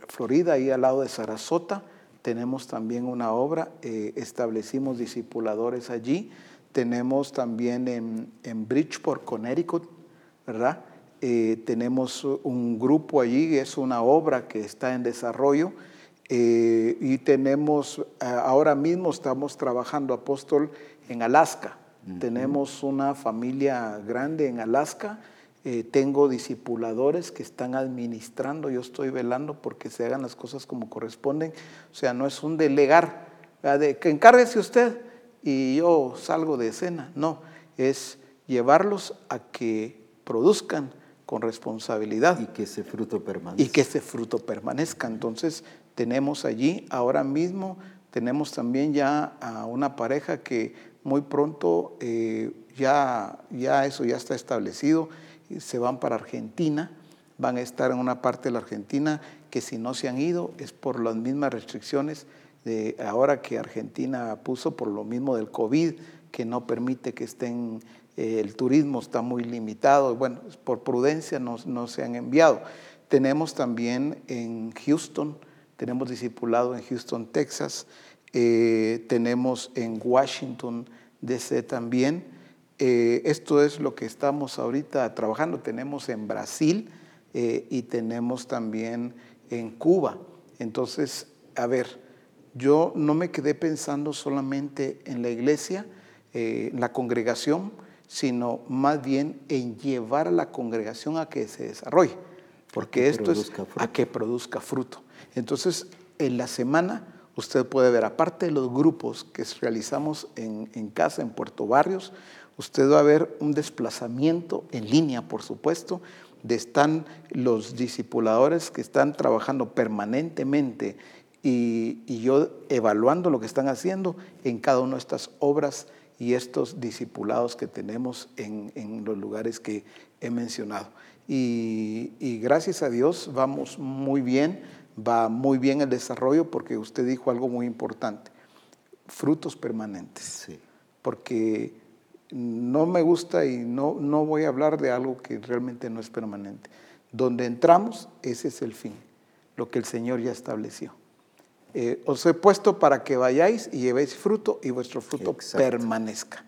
Florida, ahí al lado de Sarasota tenemos también una obra, eh, establecimos discipuladores allí, tenemos también en, en Bridgeport, Connecticut, ¿verdad? Eh, tenemos un grupo allí, es una obra que está en desarrollo eh, y tenemos, ahora mismo estamos trabajando apóstol en Alaska, tenemos una familia grande en Alaska, eh, tengo discipuladores que están administrando, yo estoy velando porque se hagan las cosas como corresponden. O sea, no es un delegar, de que encárguese usted y yo salgo de escena. No, es llevarlos a que produzcan con responsabilidad. Y que ese fruto permanezca. Y que ese fruto permanezca. Entonces, tenemos allí, ahora mismo, tenemos también ya a una pareja que muy pronto eh, ya, ya eso ya está establecido se van para Argentina, van a estar en una parte de la Argentina que si no se han ido es por las mismas restricciones de ahora que Argentina puso por lo mismo del COVID, que no permite que estén, eh, el turismo está muy limitado, bueno, por prudencia no, no se han enviado. Tenemos también en Houston, tenemos discipulado en Houston, Texas, eh, tenemos en Washington, D.C. también, eh, esto es lo que estamos ahorita trabajando. Tenemos en Brasil y tenemos también en Cuba. Entonces, a ver, yo no me quedé pensando solamente en la iglesia, en eh, la congregación, sino más bien en llevar a la congregación a que se desarrolle, porque esto es a que produzca fruto. Entonces, en la semana usted puede ver, aparte de los grupos que realizamos en, en casa, en Puerto Barrios, usted va a ver un desplazamiento en línea, por supuesto, de están los discipuladores que están trabajando permanentemente y, yo evaluando lo que están haciendo en cada una de estas obras y estos discipulados que tenemos en, los lugares que he mencionado. Y, y, gracias a Dios vamos muy bien, va muy bien el desarrollo porque usted dijo algo muy importante, frutos permanentes. Sí. Porque no me gusta y no, no voy a hablar de algo que realmente no es permanente. Donde entramos, ese es el fin, lo que el Señor ya estableció. Eh, os he puesto para que vayáis y llevéis fruto y vuestro fruto permanezca.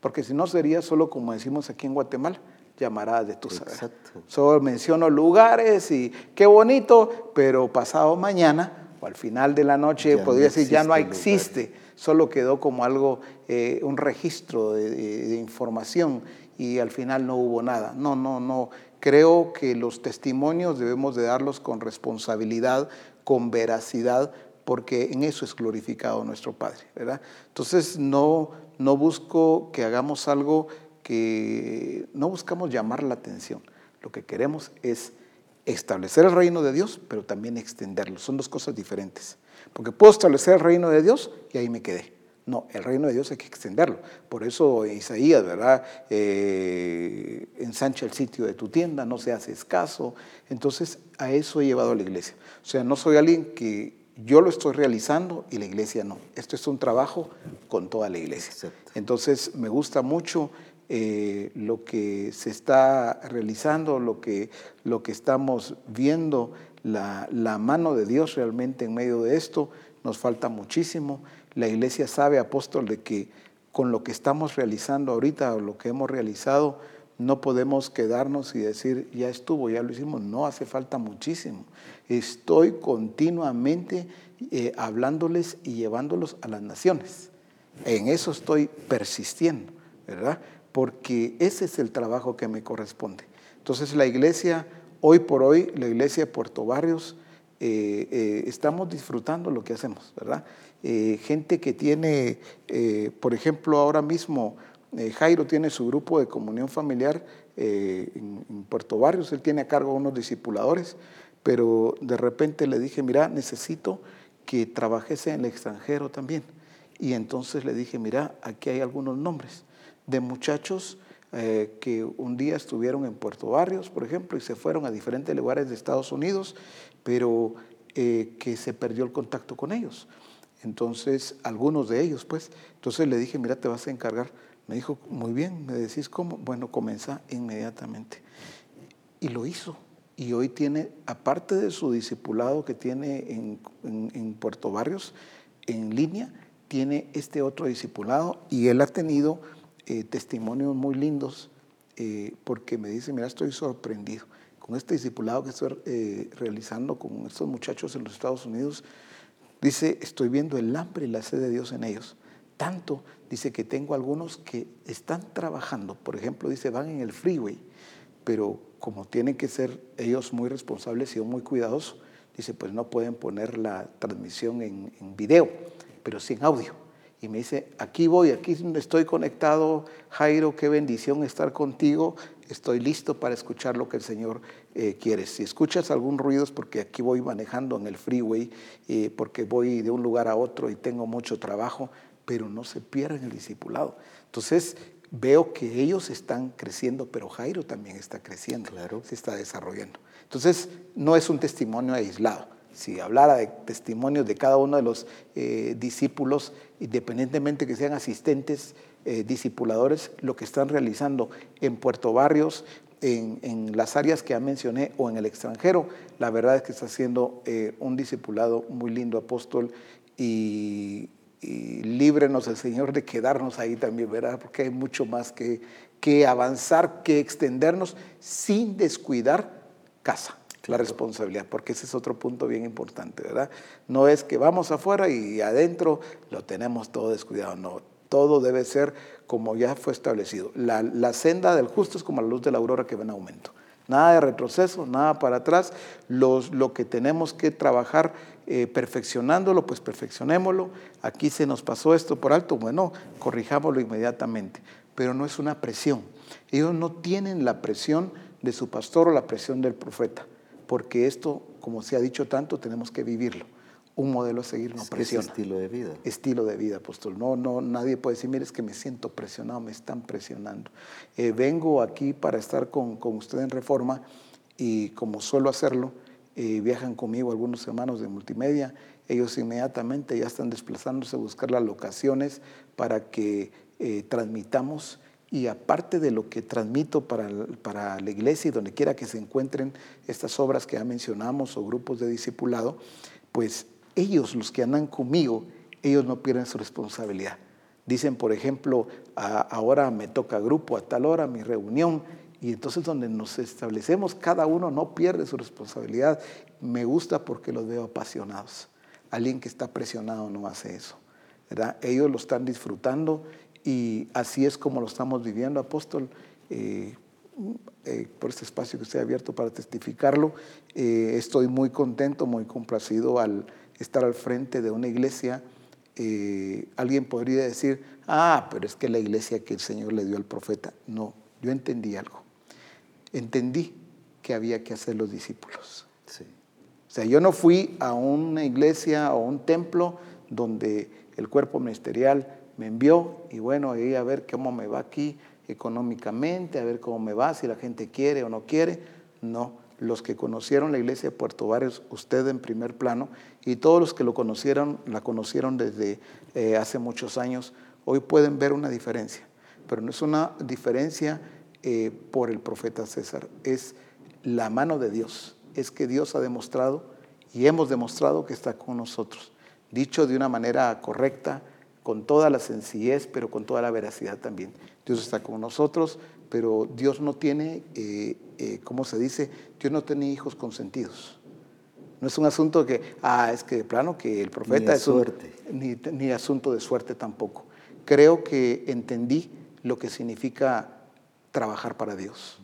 Porque si no sería solo como decimos aquí en Guatemala, llamará de tu saber. Solo menciono lugares y qué bonito, pero pasado mañana o al final de la noche, podría decir, ya no existe, solo quedó como algo, eh, un registro de, información y al final no hubo nada. No, no, no. Creo que los testimonios debemos de darlos con responsabilidad, con veracidad, porque en eso es glorificado nuestro Padre, ¿verdad? Entonces no, no busco que hagamos algo que no buscamos llamar la atención. Lo que queremos es establecer el reino de Dios, pero también extenderlo. Son dos cosas diferentes. Porque puedo establecer el reino de Dios y ahí me quedé. No, el reino de Dios hay que extenderlo. Por eso Isaías, ¿verdad? Eh, ensancha el sitio de tu tienda, no se hace escaso. Entonces, a eso he llevado a la iglesia. O sea, no soy alguien que yo lo estoy realizando y la iglesia no. Esto es un trabajo con toda la iglesia. Entonces, me gusta mucho eh, lo que se está realizando, lo que, lo que estamos viendo, la, la, mano de Dios realmente en medio de esto, nos falta muchísimo. La iglesia sabe, apóstol, de que con lo que estamos realizando ahorita o lo que hemos realizado, no podemos quedarnos y decir, ya estuvo, ya lo hicimos. No, hace falta muchísimo. Estoy continuamente eh, hablándoles y llevándolos a las naciones. En eso estoy persistiendo, ¿verdad? porque ese es el trabajo que me corresponde. Entonces la iglesia, hoy por hoy, la iglesia de Puerto Barrios, eh, eh, estamos disfrutando lo que hacemos, ¿verdad? Eh, gente que tiene, por ejemplo, ahora mismo Jairo tiene su grupo de comunión familiar en, en, Puerto Barrios, él tiene a cargo unos discipuladores, pero de repente le dije, mira, necesito que trabajese en el extranjero también. Y entonces le dije, mira, aquí hay algunos nombres de muchachos eh, que un día estuvieron en Puerto Barrios, por ejemplo, y se fueron a diferentes lugares de Estados Unidos, pero eh, que se perdió el contacto con ellos. Entonces, algunos de ellos, pues, entonces le dije, mira, te vas a encargar. Me dijo, muy bien, me decís cómo. Bueno, comienza inmediatamente. Y lo hizo. Y hoy tiene, aparte de su discipulado que tiene en, en Puerto Barrios, en línea, tiene este otro discipulado y él ha tenido eh, testimonios muy lindos eh, porque me dice, mira, estoy sorprendido con este discipulado que estoy eh, realizando con estos muchachos en los Estados Unidos. Dice, estoy viendo el hambre y la sed de Dios en ellos. Tanto, dice que tengo algunos que están trabajando, por ejemplo, dice, van en el freeway, pero como tienen que ser ellos muy responsables y muy cuidadosos, dice, pues no pueden poner la transmisión en, video, pero sin audio y me dice, aquí voy, aquí estoy conectado, Jairo, qué bendición estar contigo, estoy listo para escuchar lo que el Señor eh, quiere. Si escuchas algún ruido es porque aquí voy manejando en el freeway, eh, porque voy de un lugar a otro y tengo mucho trabajo, pero no se pierdan el discipulado. Entonces, veo que ellos están creciendo, pero Jairo también está creciendo, claro. se está desarrollando. Entonces, no es un testimonio aislado si hablara de testimonios de cada uno de los eh, discípulos, independientemente que sean asistentes, eh, discipuladores, lo que están realizando en Puerto Barrios, en, las áreas que ya mencioné o en el extranjero, la verdad es que está haciendo eh, un discipulado muy lindo, apóstol, y, líbrenos el Señor de quedarnos ahí también, ¿verdad? Porque hay mucho más que, que avanzar, que extendernos sin descuidar casa la responsabilidad, porque ese es otro punto bien importante, ¿verdad? No es que vamos afuera y adentro lo tenemos todo descuidado, no, todo debe ser como ya fue establecido. La, senda del justo es como la luz de la aurora que va en aumento. Nada de retroceso, nada para atrás. Los, lo que tenemos que trabajar eh, perfeccionándolo, pues perfeccionémoslo. Aquí se nos pasó esto por alto, bueno, corrijámoslo inmediatamente. Pero no es una presión. Ellos no tienen la presión de su pastor o la presión del profeta porque esto, como se ha dicho tanto, tenemos que vivirlo. Un modelo a seguir no presiona. Es estilo de vida. Estilo de vida, apóstol. No, no, nadie puede decir, mire, es que me siento presionado, me están presionando. Eh, vengo aquí para estar con, con, usted en Reforma y como suelo hacerlo, eh, viajan conmigo algunos hermanos de multimedia. Ellos inmediatamente ya están desplazándose a buscar las locaciones para que eh, transmitamos y aparte de lo que transmito para, para, la iglesia y donde quiera que se encuentren estas obras que ya mencionamos o grupos de discipulado, pues ellos, los que andan conmigo, ellos no pierden su responsabilidad. Dicen, por ejemplo, ahora me toca grupo a tal hora, mi reunión, y entonces donde nos establecemos, cada uno no pierde su responsabilidad. Me gusta porque los veo apasionados. Alguien que está presionado no hace eso. Ellos lo están disfrutando y así es como lo estamos viviendo, apóstol. Eh, eh, por este espacio que usted ha abierto para testificarlo. Eh, estoy muy contento, muy complacido al estar al frente de una iglesia. alguien podría decir, ah, pero es que la iglesia que el Señor le dio al profeta. No, yo entendí algo. Entendí que había que hacer los discípulos. O sea, yo no fui a una iglesia o un templo donde el cuerpo ministerial me envió y bueno, ahí a ver cómo me va aquí económicamente, a ver cómo me va, si la gente quiere o no quiere. No, los que conocieron la iglesia de Puerto Barrios, usted en primer plano, y todos los que lo conocieron, la conocieron desde eh, hace muchos años, hoy pueden ver una diferencia. Pero no es una diferencia eh, por el profeta César, es la mano de Dios. Es que Dios ha demostrado y hemos demostrado que está con nosotros. Dicho de una manera correcta, con toda la sencillez, pero con toda la veracidad también. Dios está con nosotros, pero Dios no tiene, eh, eh, ¿cómo se dice? Dios no tiene hijos consentidos. No es un asunto que, ah, es que de plano que el profeta ni es suerte. ni, ni asunto de suerte tampoco. Creo que entendí lo que significa trabajar para Dios,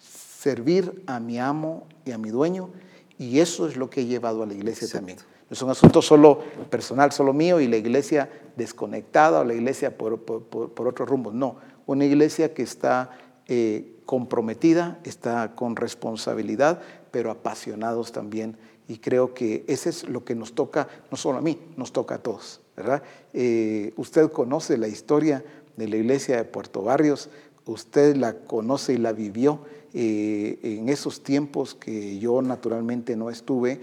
servir a mi amo y a mi dueño, y eso es lo que he llevado a la iglesia también. No es un asunto solo personal, solo mío y la iglesia desconectada o la iglesia por, por, otro rumbo. No, una iglesia que está eh, comprometida, está con responsabilidad, pero apasionados también. Y creo que ese es lo que nos toca, no solo a mí, nos toca a todos. ¿verdad? Eh, usted conoce la historia de la iglesia de Puerto Barrios, usted la conoce y la vivió eh, en esos tiempos que yo naturalmente no estuve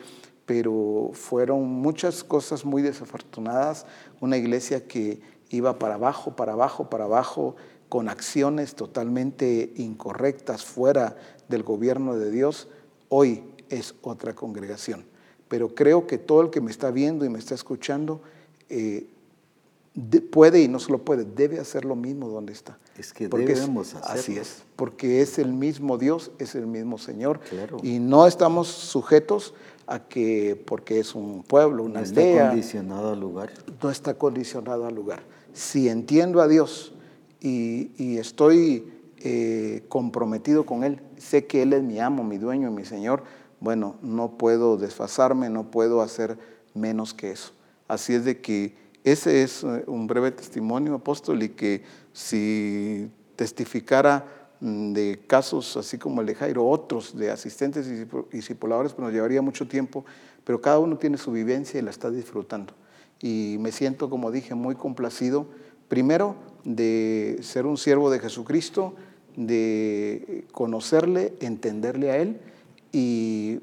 pero fueron muchas cosas muy desafortunadas, una iglesia que iba para abajo, para abajo, para abajo, con acciones totalmente incorrectas fuera del gobierno de Dios, hoy es otra congregación. Pero creo que todo el que me está viendo y me está escuchando eh, puede y no solo puede, debe hacer lo mismo donde está. Es que debemos hacerlo. Así es, porque es el mismo Dios, es el mismo Señor. Y no estamos sujetos a que porque es un pueblo, una no aldea. está condicionado al lugar. No está condicionado al lugar. Si entiendo a Dios y, estoy eh, comprometido con Él, sé que Él es mi amo, mi dueño, mi Señor, bueno, no puedo desfasarme, no puedo hacer menos que eso. Así es de que ese es eh, un breve testimonio, apóstol, y que si testificara Mm, de casos así como el de Jairo, otros de asistentes y discipuladores, pues nos llevaría mucho tiempo, pero cada uno tiene su vivencia y la está disfrutando. Y me siento, como dije, muy complacido, primero de ser un siervo de Jesucristo, de conocerle, entenderle a Él, y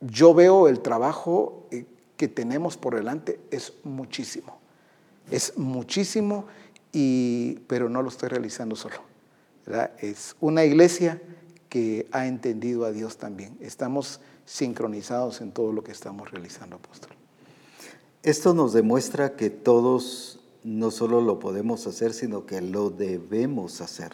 yo veo el trabajo eh, que tenemos por delante es muchísimo, es muchísimo, y, pero no lo estoy realizando solo es una iglesia que ha entendido a Dios también. Estamos sincronizados en todo lo que estamos realizando, apóstol. Esto nos demuestra que todos no solo lo podemos hacer, sino que lo debemos hacer.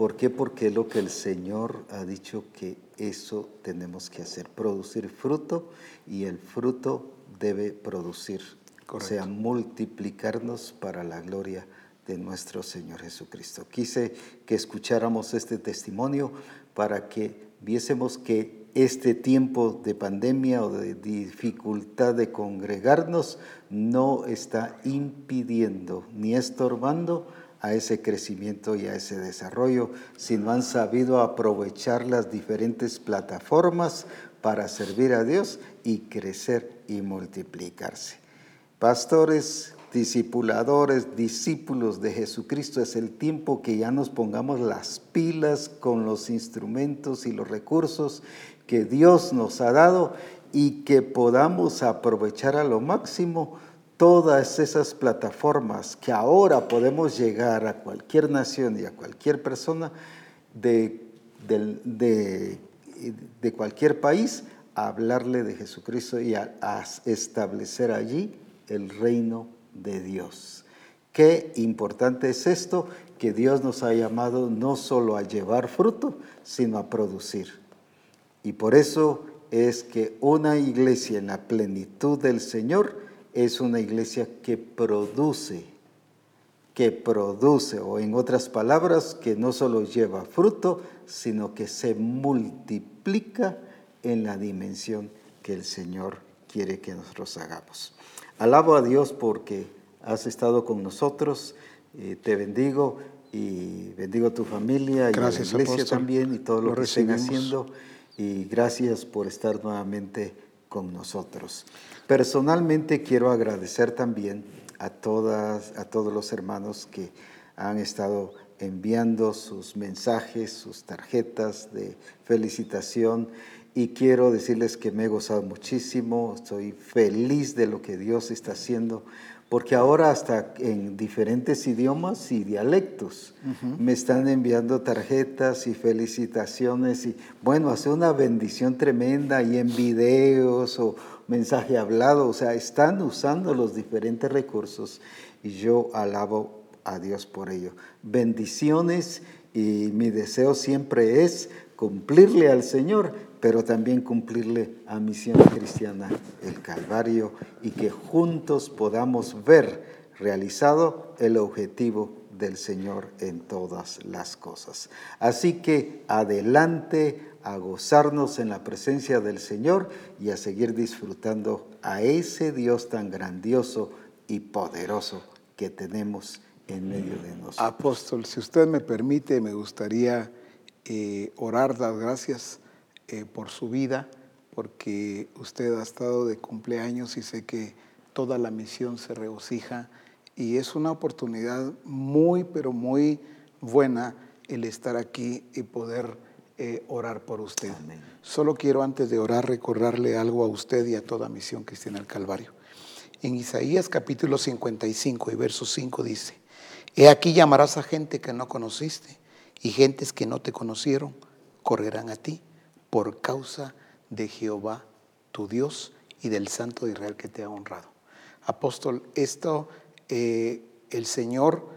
¿Por qué? Porque es lo que el Señor ha dicho que eso tenemos que hacer, producir fruto y el fruto debe producir, o sea, multiplicarnos para la gloria de nuestro Señor Jesucristo. Quise que escucháramos este testimonio para que viésemos que este tiempo de pandemia o de dificultad de congregarnos no está impidiendo ni estorbando a ese crecimiento y a ese desarrollo, sino han sabido aprovechar las diferentes plataformas para servir a Dios y crecer y multiplicarse. Pastores, discipuladores, discípulos de Jesucristo, es el tiempo que ya nos pongamos las pilas con los instrumentos y los recursos que Dios nos ha dado y que podamos aprovechar a lo máximo todas esas plataformas que ahora podemos llegar a cualquier nación y a cualquier persona de, de, de, cualquier país a hablarle de Jesucristo y a, a establecer allí el reino de Dios. Qué importante es esto, que Dios nos ha llamado no solo a llevar fruto, sino a producir. Y por eso es que una iglesia en la plenitud del Señor es una iglesia que produce, que produce, o en otras palabras, que no solo lleva fruto, sino que se multiplica en la dimensión que el Señor quiere que nosotros hagamos. Alabo a Dios porque has estado con nosotros, eh, te bendigo y bendigo a tu familia y a la iglesia también y todo lo, que estén haciendo y gracias por estar nuevamente con nosotros. Personalmente quiero agradecer también a todas a todos los hermanos que han estado enviando sus mensajes, sus tarjetas de felicitación y quiero decirles que me he gozado muchísimo, estoy feliz de lo que Dios está haciendo, porque ahora hasta en diferentes idiomas y dialectos me están enviando tarjetas y felicitaciones y bueno, hace una bendición tremenda y en videos o mensaje hablado, o sea, están usando los diferentes recursos y yo alabo a Dios por ello. Bendiciones y mi deseo siempre es cumplirle al Señor, pero también cumplirle a Misión Cristiana el Calvario y que juntos podamos ver realizado el objetivo del Señor en todas las cosas. Así que adelante a gozarnos en la presencia del Señor y a seguir disfrutando a ese Dios tan grandioso y poderoso que tenemos en medio de nosotros. Apóstol, si usted me permite, me gustaría eh, orar, dar gracias eh, por su vida, porque usted ha estado de cumpleaños y sé que toda la misión se regocija y es una oportunidad muy, pero muy buena el estar aquí y poder eh, orar por usted. Solo quiero antes de orar recordarle algo a usted y a toda misión cristiana del Calvario. En Isaías capítulo 55 y verso 5 dice, He aquí llamarás a gente que no conociste y gentes que no te conocieron correrán a ti por causa de Jehová tu Dios y del Santo de Israel que te ha honrado. Apóstol, esto eh, el Señor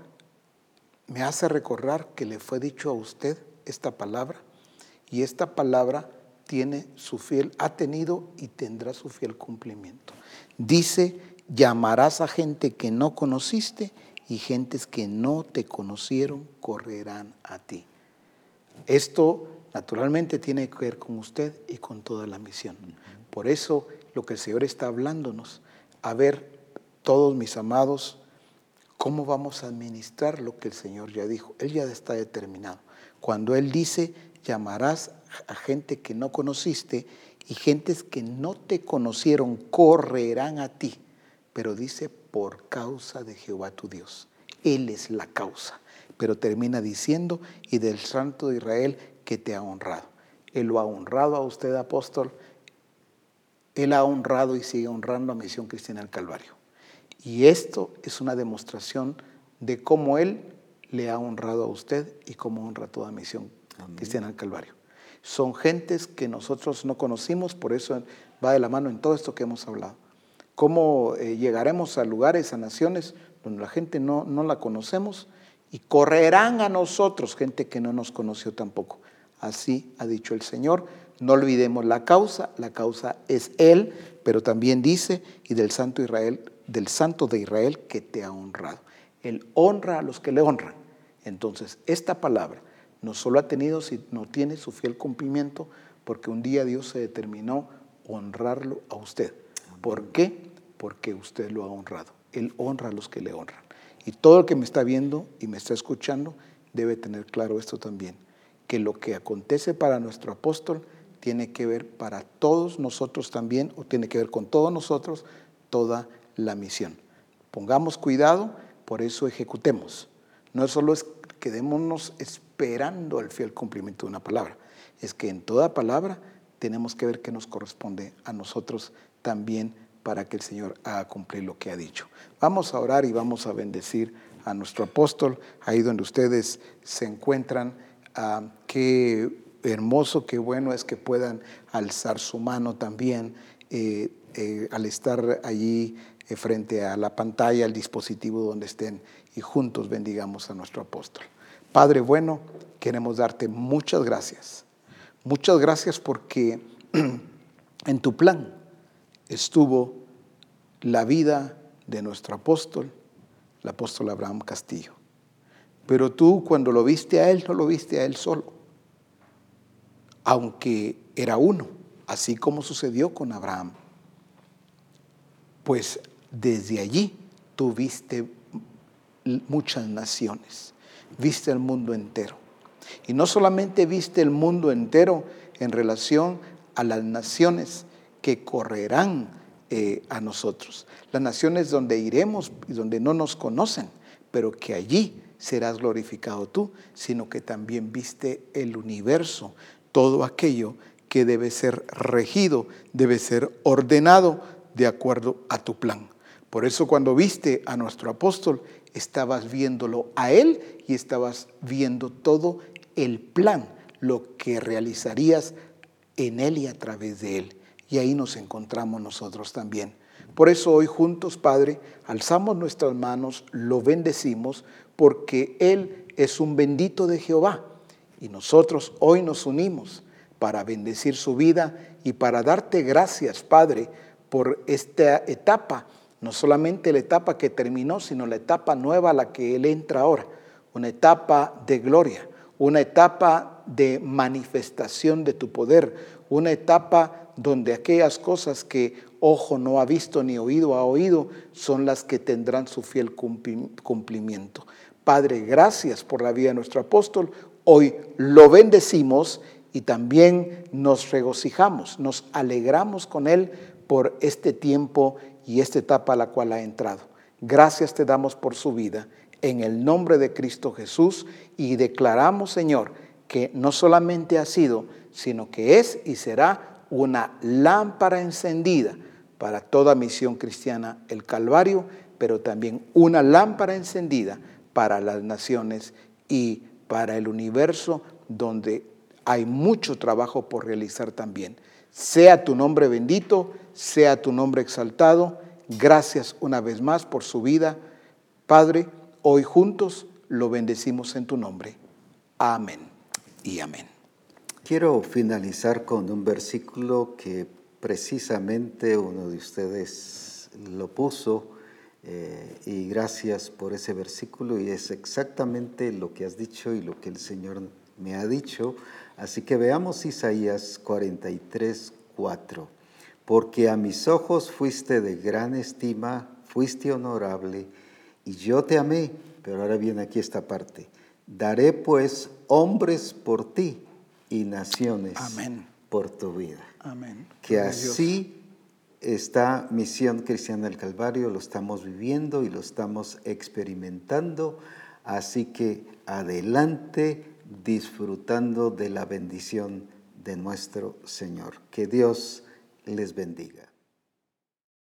me hace recordar que le fue dicho a usted esta palabra y esta palabra tiene su fiel, ha tenido y tendrá su fiel cumplimiento. Dice, llamarás a gente que no conociste y gentes que no te conocieron correrán a ti. Esto naturalmente tiene que ver con usted y con toda la misión. Por eso lo que el Señor está hablándonos, a ver, todos mis amados, cómo vamos a administrar lo que el Señor ya dijo. Él ya está determinado. Cuando Él dice, llamarás a gente que no conociste y gentes que no te conocieron correrán a ti. Pero dice, por causa de Jehová tu Dios. Él es la causa. Pero termina diciendo, y del Santo de Israel que te ha honrado. Él lo ha honrado a usted, apóstol. Él ha honrado y sigue honrando a Misión Cristiana del Calvario. Y esto es una demostración de cómo Él le ha honrado a usted y cómo honra toda Misión Cristiana del Calvario. Son gentes que nosotros no conocimos, por eso va de la mano en todo esto que hemos hablado. Cómo eh, llegaremos a lugares, a naciones donde la gente no, no la conocemos y correrán a nosotros gente que no nos conoció tampoco. Así ha dicho el Señor. No olvidemos la causa, la causa es Él, pero también dice, y del Santo Israel, del Santo de Israel que te ha honrado. Él honra a los que le honran. Entonces, esta palabra no solo ha tenido, sino tiene su fiel cumplimiento, porque un día Dios se determinó honrarlo a usted. ¿Por qué? Porque usted lo ha honrado. Él honra a los que le honran. Y todo el que me está viendo y me está escuchando debe tener claro esto también que lo que acontece para nuestro apóstol tiene que ver para todos nosotros también, o tiene que ver con todos nosotros, toda la misión. Pongamos cuidado, por eso ejecutemos. No solo es quedémonos esperando el fiel cumplimiento de una palabra, es que en toda palabra tenemos que ver qué nos corresponde a nosotros también para que el Señor haga cumplir lo que ha dicho. Vamos a orar y vamos a bendecir a nuestro apóstol ahí donde ustedes se encuentran. Ah, qué hermoso, qué bueno es que puedan alzar su mano también eh, eh, al estar allí eh, frente a la pantalla, al dispositivo donde estén y juntos bendigamos a nuestro apóstol. Padre bueno, queremos darte muchas gracias. Muchas gracias porque en tu plan estuvo la vida de nuestro apóstol, el apóstol Abraham Castillo. Pero tú cuando lo viste a él, no lo viste a él solo, aunque era uno, así como sucedió con Abraham. Pues desde allí tú viste muchas naciones, viste el mundo entero. Y no solamente viste el mundo entero en relación a las naciones que correrán eh, a nosotros, las naciones donde iremos y donde no nos conocen, pero que allí serás glorificado tú, sino que también viste el universo, todo aquello que debe ser regido, debe ser ordenado de acuerdo a tu plan. Por eso cuando viste a nuestro apóstol, estabas viéndolo a él y estabas viendo todo el plan, lo que realizarías en él y a través de él. Y ahí nos encontramos nosotros también. Por eso hoy juntos, Padre, alzamos nuestras manos, lo bendecimos, porque Él es un bendito de Jehová. Y nosotros hoy nos unimos para bendecir su vida y para darte gracias, Padre, por esta etapa, no solamente la etapa que terminó, sino la etapa nueva a la que Él entra ahora, una etapa de gloria, una etapa de manifestación de tu poder, una etapa donde aquellas cosas que ojo no ha visto ni oído ha oído son las que tendrán su fiel cumplimiento. Padre, gracias por la vida de nuestro apóstol. Hoy lo bendecimos y también nos regocijamos, nos alegramos con él por este tiempo y esta etapa a la cual ha entrado. Gracias te damos por su vida en el nombre de Cristo Jesús y declaramos, Señor, que no solamente ha sido, sino que es y será una lámpara encendida para toda misión cristiana, el Calvario, pero también una lámpara encendida para las naciones y para el universo donde hay mucho trabajo por realizar también. Sea tu nombre bendito, sea tu nombre exaltado. Gracias una vez más por su vida. Padre, hoy juntos lo bendecimos en tu nombre. Amén y amén. Quiero finalizar con un versículo que precisamente uno de ustedes lo puso eh, y gracias por ese versículo y es exactamente lo que has dicho y lo que el Señor me ha dicho. Así que veamos Isaías 43, 4. Porque a mis ojos fuiste de gran estima, fuiste honorable y yo te amé. Pero ahora viene aquí esta parte. Daré pues hombres por ti y naciones por tu vida. Amén. Que así esta misión cristiana del Calvario lo estamos viviendo y lo estamos experimentando, así que adelante disfrutando de la bendición de nuestro Señor. Que Dios les bendiga.